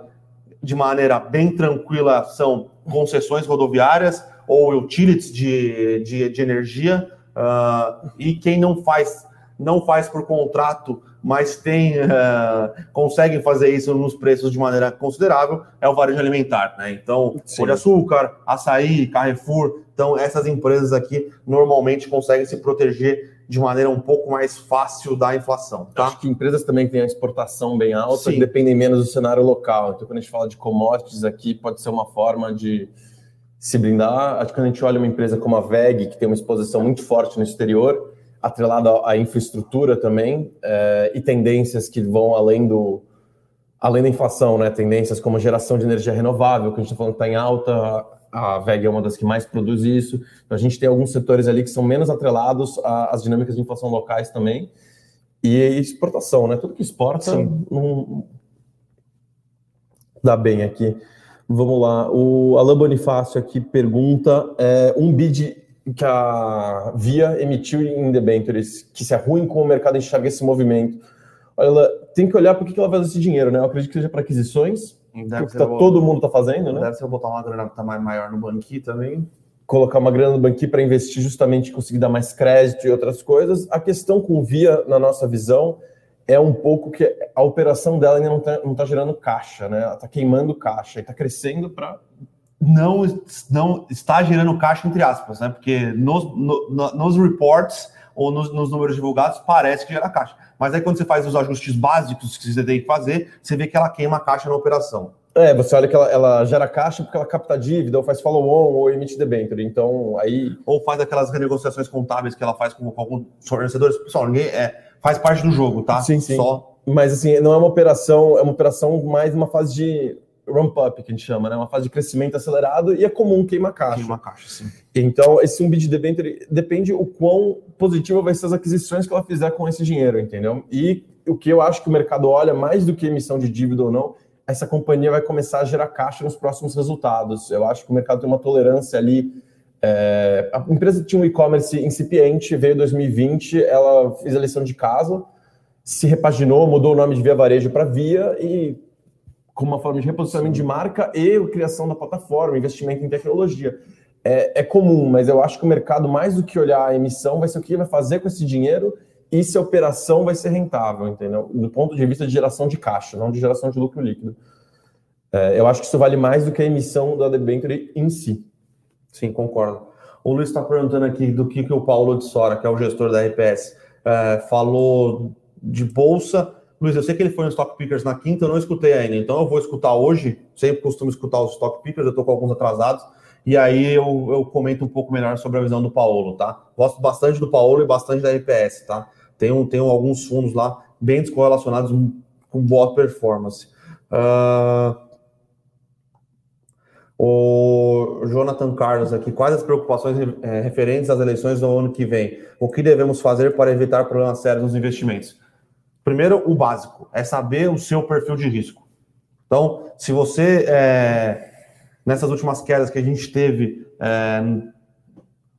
A: de maneira bem tranquila são concessões rodoviárias ou utilities de, de, de energia. Uh, e quem não faz, não faz por contrato mas tem uh, conseguem fazer isso nos preços de maneira considerável é o varejo alimentar, né? Então, Pão de Açúcar, Açaí, Carrefour, então essas empresas aqui normalmente conseguem se proteger de maneira um pouco mais fácil da inflação. Tá?
B: Acho que empresas também têm a exportação bem alta, Sim. dependem menos do cenário local. Então, quando a gente fala de commodities aqui, pode ser uma forma de se blindar. Acho que quando a gente olha uma empresa como a VEG, que tem uma exposição muito forte no exterior, atrelado à infraestrutura também é, e tendências que vão além do além da inflação, né? Tendências como geração de energia renovável, que a gente está falando que está em alta, a VEG é uma das que mais produz isso. Então a gente tem alguns setores ali que são menos atrelados às dinâmicas de inflação locais também. E exportação, né? Tudo que exporta não dá bem aqui. Vamos lá. O Alain Bonifácio aqui pergunta: é, um bid que a Via emitiu em debentures, que se é ruim como o mercado enxerga esse movimento. Ela tem que olhar para que ela usar esse dinheiro, né? Eu acredito que seja para aquisições, Deve que tá, todo mundo está fazendo, né?
A: Deve ser botar uma grana que tá mais maior no banqui também.
B: Colocar uma grana no banqui para investir justamente conseguir dar mais crédito e outras coisas. A questão com Via, na nossa visão, é um pouco que a operação dela ainda não está tá gerando caixa, né? Ela está queimando caixa e está crescendo para
A: não, não está gerando caixa, entre aspas, né? Porque nos, no, nos reports ou nos, nos, números divulgados parece que gera caixa. Mas aí quando você faz os ajustes básicos que você tem que fazer, você vê que ela queima caixa na operação.
B: É, você olha que ela, ela, gera caixa porque ela capta dívida, ou faz follow-on, ou emite debenture. Então, aí.
A: Ou faz aquelas renegociações contábeis que ela faz com, com alguns fornecedores. Pessoal, ninguém é, faz parte do jogo, tá?
B: Sim, sim. Só... Mas assim, não é uma operação, é uma operação mais uma fase de ramp-up, que a gente chama, né? Uma fase de crescimento acelerado e é comum queima caixa.
A: Queima caixa, sim.
B: Então, esse um bid debenture depende o quão positivo vai ser as aquisições que ela fizer com esse dinheiro, entendeu? E o que eu acho que o mercado olha mais do que emissão de dívida ou não, essa companhia vai começar a gerar caixa nos próximos resultados. Eu acho que o mercado tem uma tolerância ali. É... a empresa tinha um e-commerce incipiente, veio 2020, ela fez a lição de casa, se repaginou, mudou o nome de Via Varejo para Via e com uma forma de reposicionamento de marca e criação da plataforma, investimento em tecnologia. É, é, comum, mas eu acho que o mercado, mais do que olhar a emissão, vai ser o que vai fazer com esse dinheiro e se a operação vai ser rentável, entendeu? Do ponto de vista de geração de caixa, não de geração de lucro líquido. É, eu acho que isso vale mais do que a emissão da debenture em si.
A: Sim, concordo. O Luiz está perguntando aqui do que, que o Paulo de Sora, que é o gestor da RPS, é, falou de bolsa. Luiz, eu sei que ele foi no Stock Pickers na quinta, eu não escutei ainda, então eu vou escutar hoje. Sempre costumo escutar os Stock Pickers, eu estou com alguns atrasados. E aí eu, eu comento um pouco melhor sobre a visão do Paulo, tá? Gosto bastante do Paulo e bastante da RPS, tá? Tem, tem alguns fundos lá bem descorrelacionados com boa performance. Uh, o Jonathan Carlos aqui, quais as preocupações é, referentes às eleições do ano que vem? O que devemos fazer para evitar problemas sérios nos investimentos? Primeiro, o básico, é saber o seu perfil de risco. Então, se você, é, nessas últimas quedas que a gente teve, é,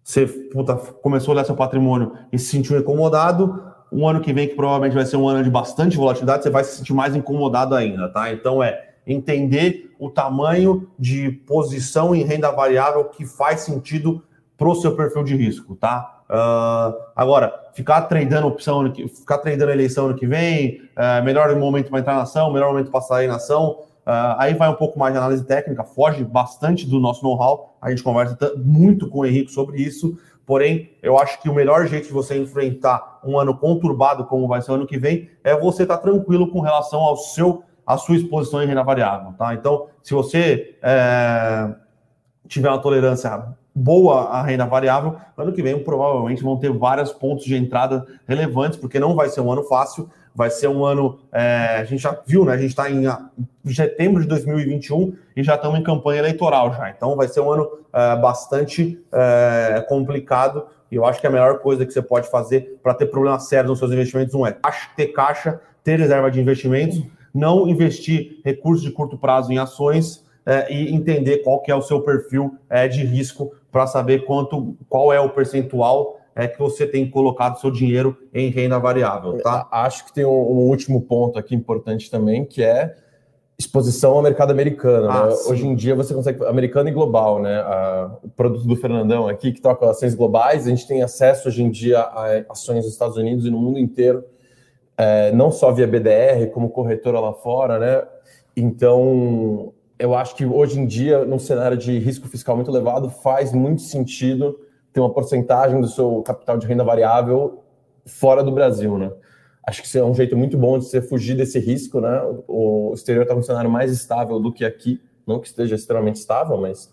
A: você puta, começou a olhar seu patrimônio e se sentiu incomodado, um ano que vem, que provavelmente vai ser um ano de bastante volatilidade, você vai se sentir mais incomodado ainda, tá? Então é entender o tamanho de posição em renda variável que faz sentido para o seu perfil de risco, tá? Uh, agora, ficar tradando opção, ficar tradando eleição ano que vem, uh, melhor momento para entrar na ação, melhor momento para sair na ação, Uh, aí vai um pouco mais de análise técnica, foge bastante do nosso know-how. A gente conversa muito com o Henrique sobre isso. Porém, eu acho que o melhor jeito de você enfrentar um ano conturbado como vai ser o ano que vem é você estar tá tranquilo com relação ao seu, à sua exposição em renda variável, tá? Então, se você é, tiver uma tolerância boa à renda variável, ano que vem provavelmente vão ter vários pontos de entrada relevantes, porque não vai ser um ano fácil, vai ser um ano. É, a gente já viu, né? A gente está em setembro de 2021 e já estamos em campanha eleitoral já. Então vai ser um ano é, bastante é, complicado. E eu acho que a melhor coisa que você pode fazer para ter problemas sérios nos seus investimentos um é ter caixa, ter reserva de investimentos, não investir recursos de curto prazo em ações é, e entender qual que é o seu perfil é, de risco para saber quanto, qual é o percentual é que você tem colocado seu dinheiro em renda variável, tá?
B: Acho que tem um, um último ponto aqui importante também, que é exposição ao mercado americano. Ah, né? Hoje em dia você consegue americano e global, né? O produto do Fernandão aqui que toca ações globais, a gente tem acesso hoje em dia a ações nos Estados Unidos e no mundo inteiro, é, não só via BDR, como corretora lá fora, né? Então, eu acho que hoje em dia, num cenário de risco fiscal muito elevado, faz muito sentido ter uma porcentagem do seu capital de renda variável fora do Brasil, né? Acho que isso é um jeito muito bom de você fugir desse risco, né? O exterior está um cenário mais estável do que aqui, não que esteja extremamente estável, mas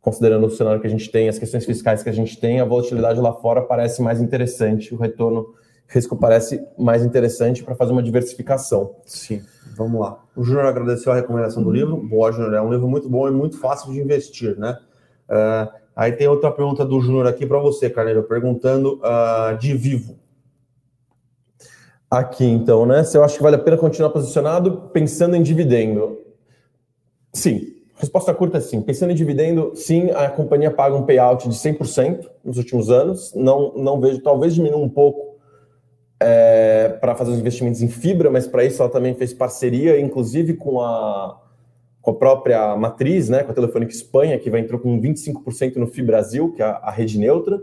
B: considerando o cenário que a gente tem, as questões fiscais que a gente tem, a volatilidade lá fora parece mais interessante, o retorno risco parece mais interessante para fazer uma diversificação.
A: Sim, vamos lá. O Júnior agradeceu a recomendação do livro. Boa, Júnior, é um livro muito bom e muito fácil de investir, né? Uh, Aí tem outra pergunta do Júnior aqui para você, Carneiro, perguntando uh, de vivo.
B: Aqui, então, né? Se eu acho que vale a pena continuar posicionado pensando em dividendo. Sim. Resposta curta é sim. Pensando em dividendo, sim, a companhia paga um payout de 100% nos últimos anos. Não, não vejo, talvez diminua um pouco é, para fazer os investimentos em fibra, mas para isso ela também fez parceria, inclusive com a com a própria matriz, né, com a Telefônica Espanha, que vai entrar com 25% no FI Brasil, que é a, rede neutra.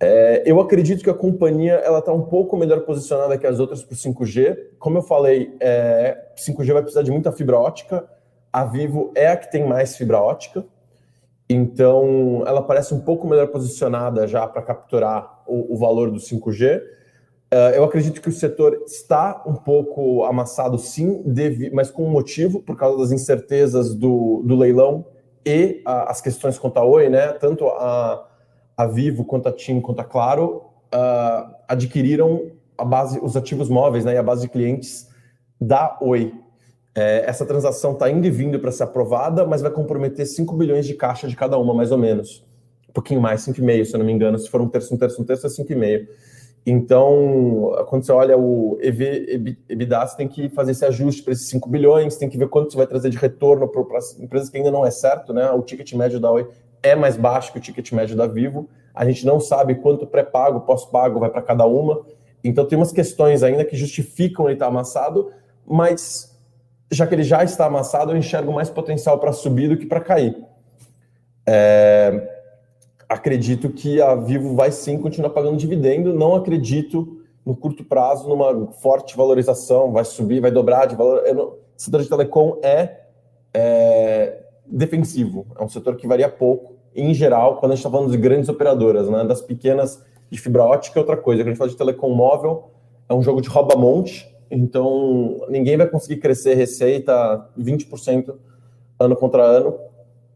B: É, eu acredito que a companhia ela está um pouco melhor posicionada que as outras para o 5G. Como eu falei, é, 5G vai precisar de muita fibra ótica. A Vivo é a que tem mais fibra ótica, então ela parece um pouco melhor posicionada já para capturar o, o valor do 5G. Uh, eu acredito que o setor está um pouco amassado, sim, mas com um motivo, por causa das incertezas do, do leilão e a, as questões quanto a Oi, né? Tanto a, a Vivo, quanto a TIM, quanto a Claro, uh, adquiriram a base, os ativos móveis né, e a base de clientes da Oi. É, essa transação está indo e vindo para ser aprovada, mas vai comprometer 5 bilhões de caixa de cada uma, mais ou menos. Um pouquinho mais, 5,5, se eu não me engano. Se for um terço, um terço, um terço, é 5,5. Então, quando você olha o EV, EBITDA, você tem que fazer esse ajuste para esses 5 bilhões, tem que ver quanto você vai trazer de retorno para as empresas que ainda não é certo, né? O ticket médio da Oi é mais baixo que o ticket médio da Vivo. A gente não sabe quanto pré-pago, pós-pago vai para cada uma. Então tem umas questões ainda que justificam ele estar tá amassado, mas já que ele já está amassado, eu enxergo mais potencial para subir do que para cair. É, acredito que a Vivo vai sim continuar pagando dividendo, não acredito no curto prazo numa forte valorização, vai subir, vai dobrar de valor. Não, o setor de telecom é, é defensivo, é um setor que varia pouco, em geral, quando a gente está falando de grandes operadoras, né, das pequenas de fibra ótica é outra coisa. Quando a gente fala de telecom móvel, é um jogo de rouba-monte, então ninguém vai conseguir crescer receita 20% ano contra ano,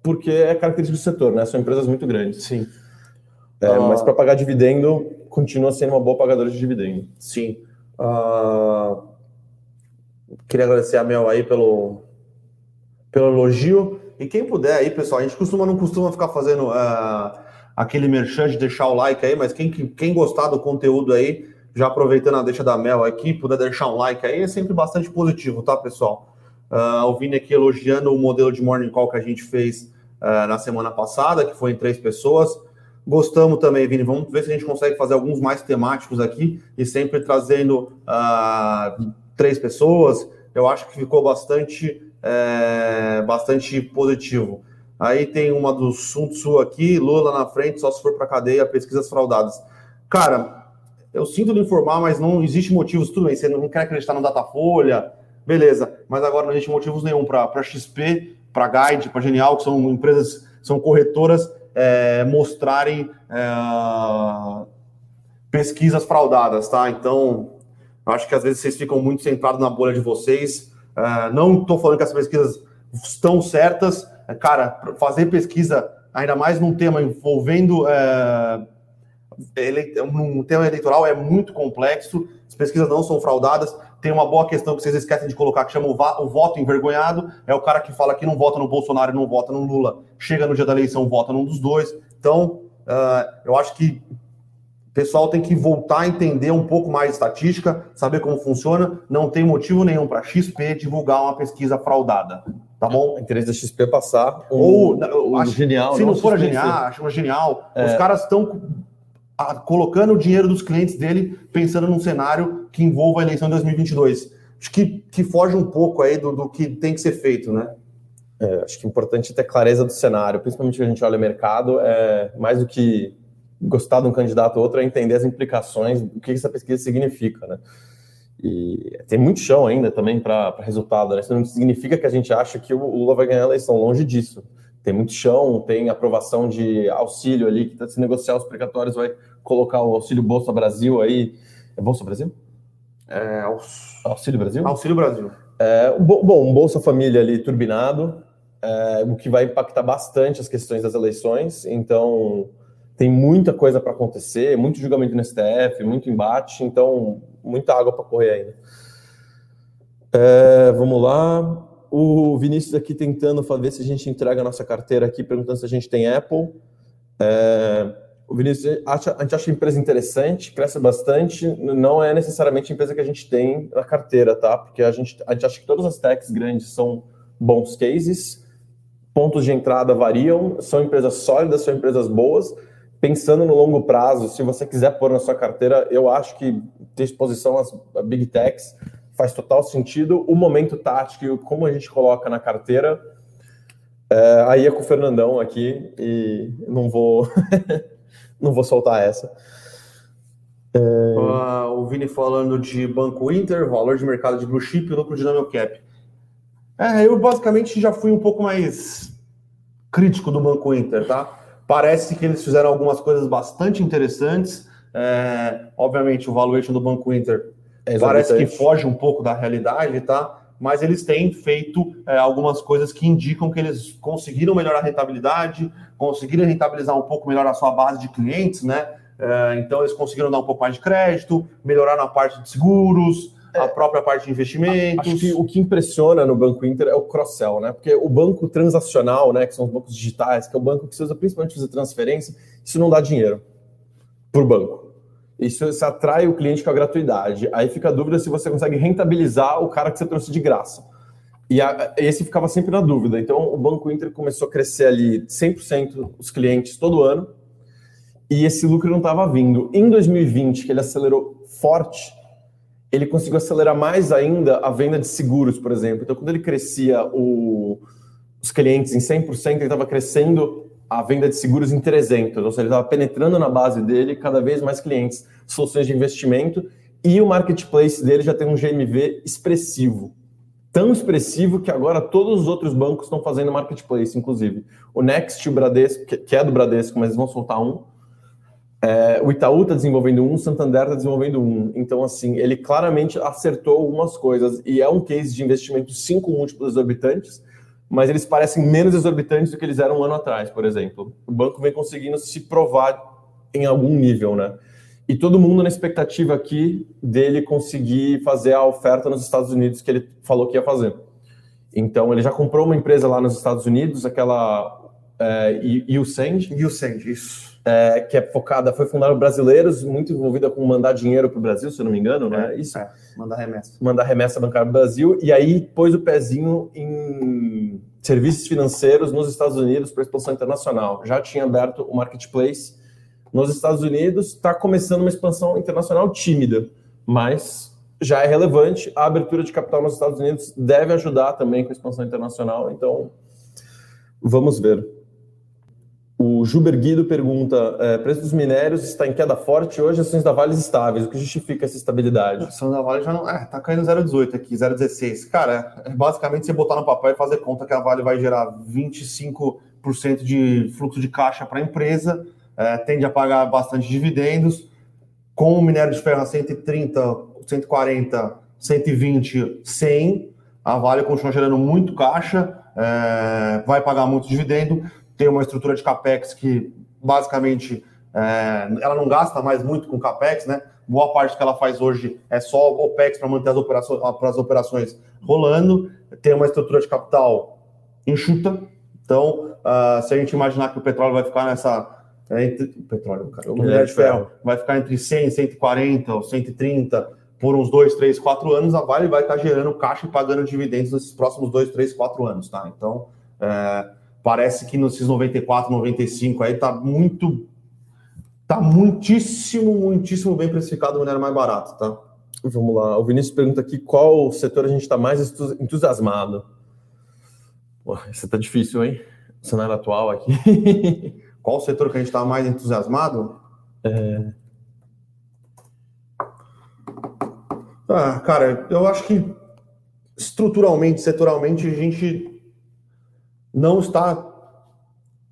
B: porque é característica do setor, né? São empresas muito grandes.
A: Sim.
B: É, uh... Mas para pagar dividendo, continua sendo uma boa pagadora de dividendo.
A: Sim. Uh... Queria agradecer a Mel aí pelo, pelo elogio. E quem puder aí, pessoal, a gente costuma não costuma ficar fazendo uh, aquele merchan de deixar o like aí, mas quem, quem gostar do conteúdo aí, já aproveitando a deixa da Mel aqui, puder deixar um like aí, é sempre bastante positivo, tá, pessoal? Uh, o Vini aqui elogiando o modelo de morning call que a gente fez uh, na semana passada, que foi em três pessoas. Gostamos também, Vini. Vamos ver se a gente consegue fazer alguns mais temáticos aqui e sempre trazendo uh, três pessoas. Eu acho que ficou bastante, é, bastante positivo. Aí tem uma do Sun Tzu aqui, Lula na frente, só se for para cadeia, pesquisas fraudadas. Cara, eu sinto de informar, mas não existe motivos, tudo bem, você não quer acreditar no Datafolha, beleza, mas agora não existe motivos nenhum para XP, para Guide, para Genial, que são empresas, são corretoras, é, mostrarem é, pesquisas fraudadas, tá? Então, acho que às vezes vocês ficam muito centrados na bolha de vocês. É, não estou falando que as pesquisas estão certas, cara, fazer pesquisa, ainda mais num tema envolvendo é, ele, um tema eleitoral, é muito complexo, as pesquisas não são fraudadas. Tem uma boa questão que vocês esquecem de colocar, que chama o, o voto envergonhado. É o cara que fala que não vota no Bolsonaro e não vota no Lula. Chega no dia da eleição, vota num dos dois. Então, uh, eu acho que o pessoal tem que voltar a entender um pouco mais de estatística, saber como funciona. Não tem motivo nenhum para XP divulgar uma pesquisa fraudada. Tá bom?
B: O interesse da XP passar.
A: Um, Ou, um acho, genial. Se não for a genial, acho uma genial. É. Os caras estão colocando o dinheiro dos clientes dele pensando num cenário que envolva a eleição de 2022. Acho que, que foge um pouco aí do, do que tem que ser feito, né?
B: É, acho que é importante ter clareza do cenário, principalmente quando a gente olha o mercado, é mais do que gostar de um candidato ou outro, é entender as implicações do que essa pesquisa significa, né? E tem muito chão ainda também para resultado, né? Isso não significa que a gente acha que o Lula vai ganhar a eleição, longe disso. Tem muito chão, tem aprovação de auxílio ali, que está se negociar os precatórios, vai colocar o auxílio Bolsa Brasil aí. É Bolsa Brasil?
A: É,
B: Auxílio Brasil?
A: Auxílio Brasil.
B: É, bom, um Bolsa Família ali turbinado, é, o que vai impactar bastante as questões das eleições. Então, tem muita coisa para acontecer, muito julgamento no STF, muito embate, então muita água para correr ainda. É, vamos lá. O Vinícius aqui tentando ver se a gente entrega a nossa carteira aqui, perguntando se a gente tem Apple. É, o Vinícius, acha, a gente acha a empresa interessante, cresce bastante, não é necessariamente a empresa que a gente tem na carteira, tá? Porque a gente, a gente acha que todas as techs grandes são bons cases, pontos de entrada variam, são empresas sólidas, são empresas boas, pensando no longo prazo, se você quiser pôr na sua carteira, eu acho que ter exposição às big techs faz total sentido. O momento tático, como a gente coloca na carteira, é, aí é com o Fernandão aqui e não vou não vou soltar essa.
A: É... Uh, o Vini falando de Banco Inter, valor de mercado de blue chip e lucro de nano cap. É, eu basicamente já fui um pouco mais crítico do Banco Inter, tá? Parece que eles fizeram algumas coisas bastante interessantes. É, obviamente, o valuation do Banco Inter é parece que foge um pouco da realidade, tá? Mas eles têm feito é, algumas coisas que indicam que eles conseguiram melhorar a rentabilidade, conseguiram rentabilizar um pouco melhor a sua base de clientes, né? É, então eles conseguiram dar um pouco mais de crédito, melhorar na parte de seguros, é, a própria parte de investimentos.
B: Acho que o que impressiona no Banco Inter é o cross-sell, né? Porque o banco transacional, né, que são os bancos digitais, que é o banco que se usa principalmente fazer transferência, isso não dá dinheiro para o banco. Isso, isso atrai o cliente com a gratuidade. Aí fica a dúvida se você consegue rentabilizar o cara que você trouxe de graça. E a, esse ficava sempre na dúvida. Então, o Banco Inter começou a crescer ali 100% os clientes todo ano, e esse lucro não estava vindo. Em 2020, que ele acelerou forte, ele conseguiu acelerar mais ainda a venda de seguros, por exemplo. Então, quando ele crescia o, os clientes em 100%, ele estava crescendo a venda de seguros em 300, ou seja, ele estava penetrando na base dele cada vez mais clientes, soluções de investimento, e o marketplace dele já tem um GMV expressivo. Tão expressivo que agora todos os outros bancos estão fazendo marketplace, inclusive. O Next, o Bradesco, que é do Bradesco, mas eles vão soltar um, é, o Itaú está desenvolvendo um, o Santander está desenvolvendo um. Então, assim, ele claramente acertou algumas coisas. E é um case de investimento cinco múltiplos exorbitantes, mas eles parecem menos exorbitantes do que eles eram um ano atrás, por exemplo. O banco vem conseguindo se provar em algum nível, né? E todo mundo na expectativa aqui dele conseguir fazer a oferta nos Estados Unidos que ele falou que ia fazer. Então, ele já comprou uma empresa lá nos Estados Unidos, aquela é, Usend.
A: Usend, isso
B: é, que é focada, foi fundada por brasileiros, muito envolvida com mandar dinheiro para o Brasil, se eu não me engano, né?
A: É, isso. É, mandar remessa.
B: Mandar remessa bancária para o Brasil, e aí pôs o pezinho em serviços financeiros nos Estados Unidos para expansão internacional. Já tinha aberto o marketplace nos Estados Unidos, está começando uma expansão internacional tímida, mas já é relevante. A abertura de capital nos Estados Unidos deve ajudar também com a expansão internacional, então vamos ver. O Juber Guido pergunta: é, preço dos minérios está em queda forte hoje, ações da Vale estáveis. O que justifica essa estabilidade? A
A: ação da Vale já não. É, tá caindo 0,18 aqui, 0,16. Cara, é basicamente você botar no papel e fazer conta que a Vale vai gerar 25% de fluxo de caixa para a empresa, é, tende a pagar bastante dividendos. Com o minério de ferro a 130, 140, 120, 100, a Vale continua gerando muito caixa, é, vai pagar muito dividendo tem uma estrutura de capex que basicamente é, ela não gasta mais muito com capex, né? Boa parte que ela faz hoje é só opex para manter as operações, as operações rolando. Tem uma estrutura de capital enxuta. Então, uh, se a gente imaginar que o petróleo vai ficar nessa é, entre, petróleo, cara, o minério de ferro vai ficar entre 100, 140 ou 130 por uns 2, 3, 4 anos, a Vale vai estar gerando caixa e pagando dividendos nesses próximos 2, 3, 4 anos, tá? Então, é, Parece que nesses 94, 95 aí tá muito. Tá muitíssimo, muitíssimo bem precificado minério mais barato, tá?
B: Vamos lá. O Vinícius pergunta aqui qual setor a gente está mais entusiasmado. Pô, esse tá difícil, hein? O cenário atual aqui.
A: qual setor que a gente está mais entusiasmado? É... Ah, cara, eu acho que estruturalmente, setoralmente, a gente não está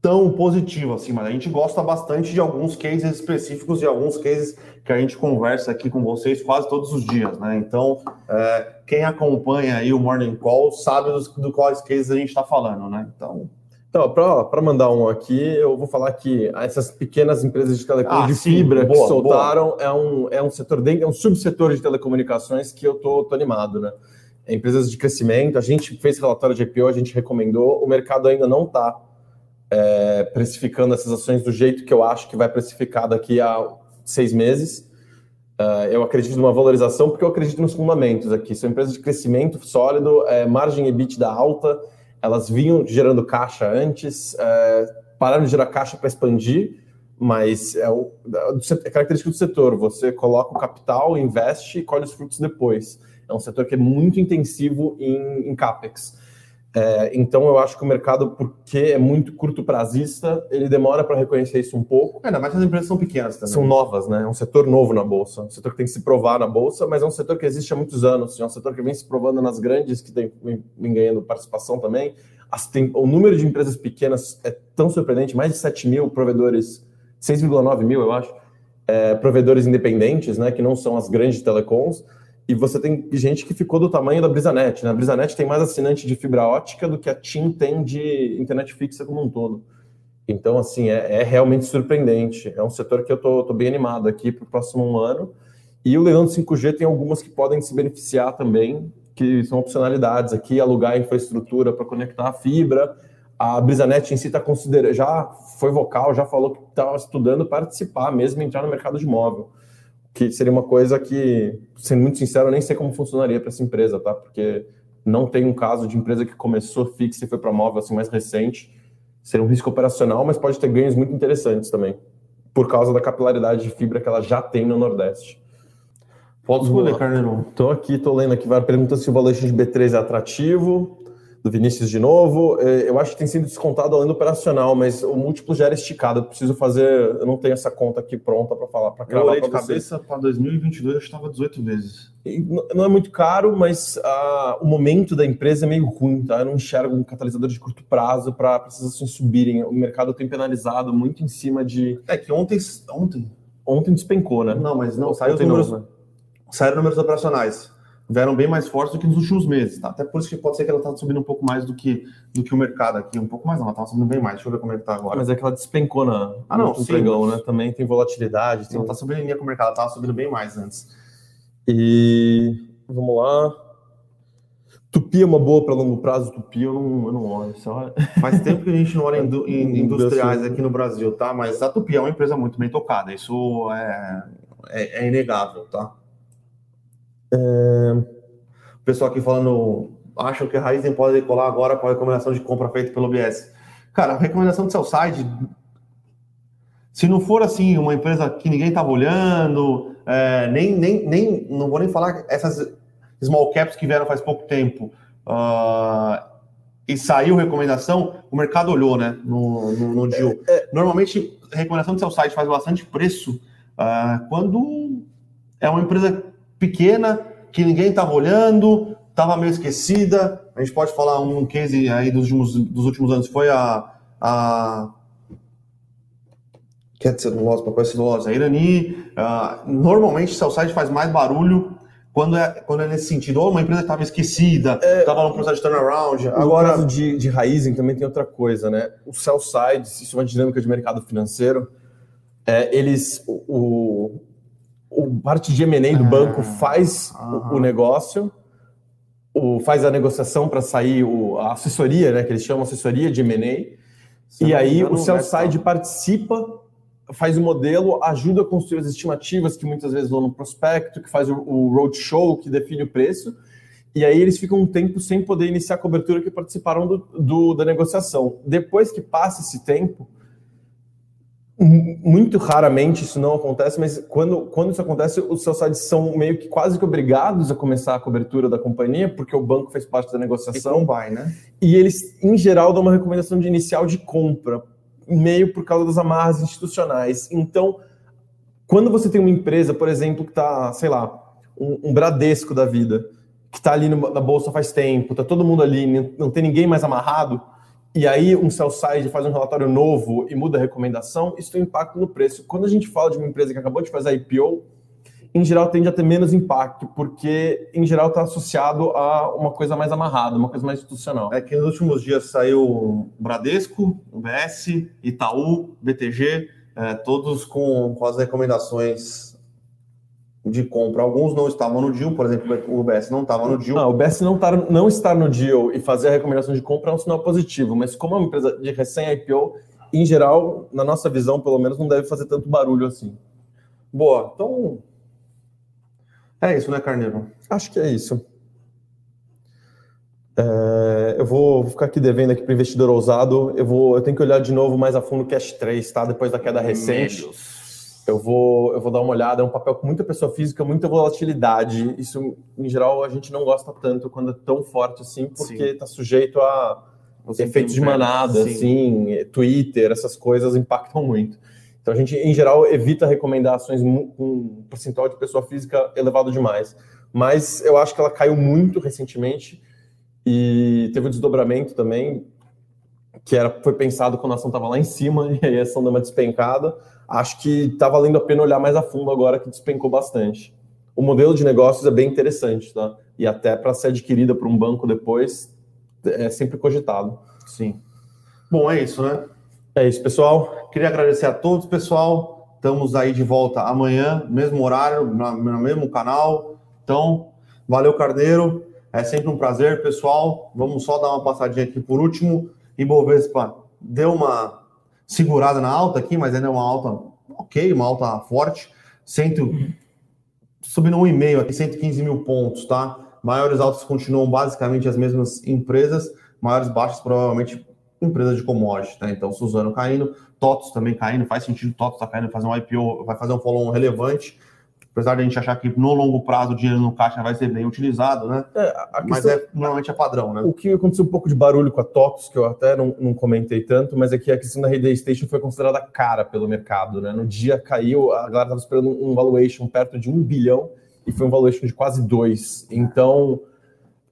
A: tão positivo assim, mas a gente gosta bastante de alguns cases específicos e alguns cases que a gente conversa aqui com vocês quase todos os dias, né? Então, é, quem acompanha aí o Morning Call sabe dos, do quais cases a gente está falando, né? Então,
B: então, para mandar um aqui, eu vou falar que essas pequenas empresas de telecom ah, de fibra boa, que soltaram é um, é um setor dentro, é um subsetor de telecomunicações que eu tô, tô animado, né? Empresas de crescimento. A gente fez relatório de IPO, a gente recomendou. O mercado ainda não está é, precificando essas ações do jeito que eu acho que vai precificar daqui a seis meses. Uh, eu acredito numa valorização porque eu acredito nos fundamentos aqui. São empresas de crescimento sólido, é, margem EBITDA alta, elas vinham gerando caixa antes, é, pararam de gerar caixa para expandir, mas é, o, é característica do setor. Você coloca o capital, investe e colhe os frutos depois. É um setor que é muito intensivo em, em CAPEX. É, então, eu acho que o mercado, porque é muito curto prazista, ele demora para reconhecer isso um pouco.
A: É, ainda mais as empresas são pequenas também.
B: São novas, né? É um setor novo na Bolsa. Um setor que tem que se provar na Bolsa, mas é um setor que existe há muitos anos. É um setor que vem se provando nas grandes, que tem, vem, vem ganhando participação também. As, tem, o número de empresas pequenas é tão surpreendente mais de 7 mil provedores, 6,9 mil, eu acho é, provedores independentes, né, que não são as grandes telecoms, e você tem gente que ficou do tamanho da Brisanet. Né? A Brisanet tem mais assinante de fibra ótica do que a TIM tem de internet fixa como um todo. Então, assim, é, é realmente surpreendente. É um setor que eu estou bem animado aqui para o próximo ano. E o leilão do 5G tem algumas que podem se beneficiar também, que são opcionalidades aqui, alugar infraestrutura para conectar a fibra. A Brisanet em si está considerando, já foi vocal, já falou que estava estudando participar mesmo, entrar no mercado de móvel que seria uma coisa que, sendo muito sincero, eu nem sei como funcionaria para essa empresa, tá? Porque não tem um caso de empresa que começou fixa e foi para móvel assim mais recente. Seria um risco operacional, mas pode ter ganhos muito interessantes também, por causa da capilaridade de fibra que ela já tem no Nordeste.
A: Pode escolher, Carneiro.
B: Estou aqui, estou lendo aqui, vai perguntando se o valuation de B3 é atrativo do Vinícius de novo. É, eu acho que tem sido descontado além do operacional, mas o múltiplo já era esticado. Eu preciso fazer. Eu não tenho essa conta aqui pronta para falar. Para
A: cravar de cabeça para 2022 eu estava 18 vezes.
B: E não é muito caro, mas uh, o momento da empresa é meio ruim, tá? Eu não enxergo um catalisador de curto prazo para as ações subirem. O mercado tem penalizado muito em cima de.
A: É que ontem. Ontem,
B: ontem despencou, né?
A: Não, mas não, saiu números, não, né? saíram números operacionais vieram bem mais fortes do que nos últimos meses. Tá? Até por isso que pode ser que ela está subindo um pouco mais do que, do que o mercado aqui. Um pouco mais não, ela está subindo bem mais. Deixa eu ver como é que está agora.
B: Mas é que ela despencou na,
A: ah, não,
B: no pregão, né? Também tem volatilidade.
A: Sim, Não está subindo em linha com o mercado, ela estava subindo bem mais antes.
B: E vamos lá. Tupi é uma boa para longo prazo? Tupi eu não, eu não olho. Só...
A: Faz tempo que a gente não olha em, em industriais aqui no Brasil, tá? Mas a Tupi é uma empresa muito bem tocada. Isso é, é, é inegável, tá? É... O pessoal aqui falando, acham que a Raizen pode decolar agora com a recomendação de compra feita pelo BS. Cara, a recomendação de sell-side, se não for assim, uma empresa que ninguém estava olhando, é, nem, nem, nem, não vou nem falar essas small caps que vieram faz pouco tempo, uh, e saiu recomendação, o mercado olhou, né, no, no, no deal. É, é. Normalmente, recomendação de seu site faz bastante preço uh, quando é uma empresa pequena, que ninguém estava olhando, estava meio esquecida. A gente pode falar um case aí dos últimos, dos últimos anos, foi a. a quer dizer, celulose, papel celulose, a Irani. Uh, normalmente, seu site faz mais barulho quando é, quando é nesse sentido. Ou uma empresa que estava esquecida, estava é, no processo de turnaround.
B: Agora, no caso de, de Raizen também tem outra coisa, né? O sell side, isso é uma dinâmica de mercado financeiro. É, eles, o, o parte de M&A do banco ah, faz o, o, negócio, o, faz a negociação para sair o, a assessoria, né, que eles chamam assessoria de M&A, e aí o sell side participa, faz o modelo, ajuda a construir as estimativas que muitas vezes vão no prospecto, que faz o, o roadshow, que define o preço, e aí eles ficam um tempo sem poder iniciar a cobertura que participaram do, do da negociação. Depois que passa esse tempo, muito raramente isso não acontece, mas quando, quando isso acontece, os seus sites são meio que quase que obrigados a começar a cobertura da companhia, porque o banco fez parte da negociação.
A: E vai, né?
B: E eles, em geral, dão uma recomendação de inicial de compra, meio por causa das amarras institucionais. Então, quando você tem uma empresa, por exemplo, que está, sei lá, um, um, Bradesco da vida, que está ali no, na bolsa faz tempo, está todo mundo ali, não tem ninguém mais amarrado, e aí um sell side faz um relatório novo e muda a recomendação, isso tem impacto no preço. Quando a gente fala de uma empresa que acabou de fazer IPO, em geral tende a ter menos impacto, porque em geral está associado a uma coisa mais amarrada, uma coisa mais institucional.
A: É que nos últimos dias saiu Bradesco, UBS, Itaú, BTG, é, todos com, com as recomendações de compra. Alguns não estavam no deal, por exemplo, o UBS não estava no deal.
B: Não, o UBS não, tá, não estar no deal e fazer a recomendação de compra é um sinal positivo, mas como é uma empresa de recém-IPO, em geral, na nossa visão, pelo menos, não deve fazer tanto barulho assim.
A: Boa, então. É isso, né, Carneiro?
B: Acho que é isso. É, eu vou ficar aqui devendo aqui para investidor ousado. Eu vou, eu tenho que olhar de novo mais a fundo o Cash 3, tá? Depois da queda recente. Eu vou, eu vou dar uma olhada. É um papel com muita pessoa física, muita volatilidade. Isso, em geral, a gente não gosta tanto quando é tão forte assim, porque está sujeito a Você efeitos de manada, sim. assim, Twitter, essas coisas impactam muito. Então a gente, em geral, evita recomendar ações com um percentual de pessoa física elevado demais. Mas eu acho que ela caiu muito recentemente e teve um desdobramento também, que era, foi pensado quando a ação estava lá em cima e aí a ação deu uma despencada acho que está valendo a pena olhar mais a fundo agora que despencou bastante. O modelo de negócios é bem interessante, tá? E até para ser adquirida por um banco depois, é sempre cogitado.
A: Sim. Bom, é isso, né?
B: É isso, pessoal.
A: Queria agradecer a todos, pessoal. Estamos aí de volta amanhã, mesmo horário, no mesmo canal. Então, valeu, Carneiro. É sempre um prazer, pessoal. Vamos só dar uma passadinha aqui por último. Ibovespa deu uma segurada na alta aqui, mas ainda é uma alta ok, uma alta forte. Cento, subindo um e meio aqui, 115 mil pontos, tá? Maiores altas continuam basicamente as mesmas empresas, maiores baixas provavelmente empresas de commodity, tá? Então, Suzano caindo, TOTOS também caindo, faz sentido TOTOS tá caindo, fazer um IPO, vai fazer um follow-on relevante, apesar de a gente achar que no longo prazo o dinheiro no caixa vai ser bem utilizado, né? É, mas é, normalmente é padrão, né?
B: O que aconteceu um pouco de barulho com a TOTOS, que eu até não, não comentei tanto, mas é que a questão da Rede Station foi considerada cara pelo mercado, né? No dia caiu, a galera estava esperando um valuation perto de um bilhão e foi um valuation de quase dois. Então,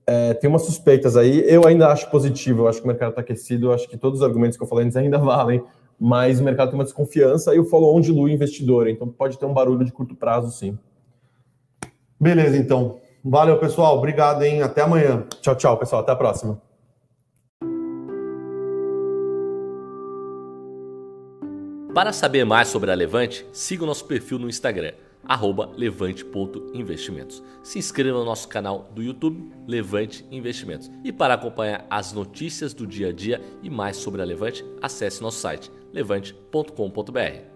B: é, tem umas suspeitas aí. Eu ainda acho positivo, eu acho que o mercado está aquecido, eu acho que todos os argumentos que eu falei antes ainda valem mas o mercado tem uma desconfiança e o follow-on dilui o investidor, então pode ter um barulho de curto prazo, sim.
A: Beleza, então. Valeu, pessoal. Obrigado, hein? Até amanhã.
B: Tchau, tchau, pessoal. Até a próxima.
C: Para saber mais sobre a Levante, siga o nosso perfil no Instagram, levante.investimentos. Se inscreva no nosso canal do YouTube, Levante Investimentos. E para acompanhar as notícias do dia a dia e mais sobre a Levante, acesse nosso site levante.com.br.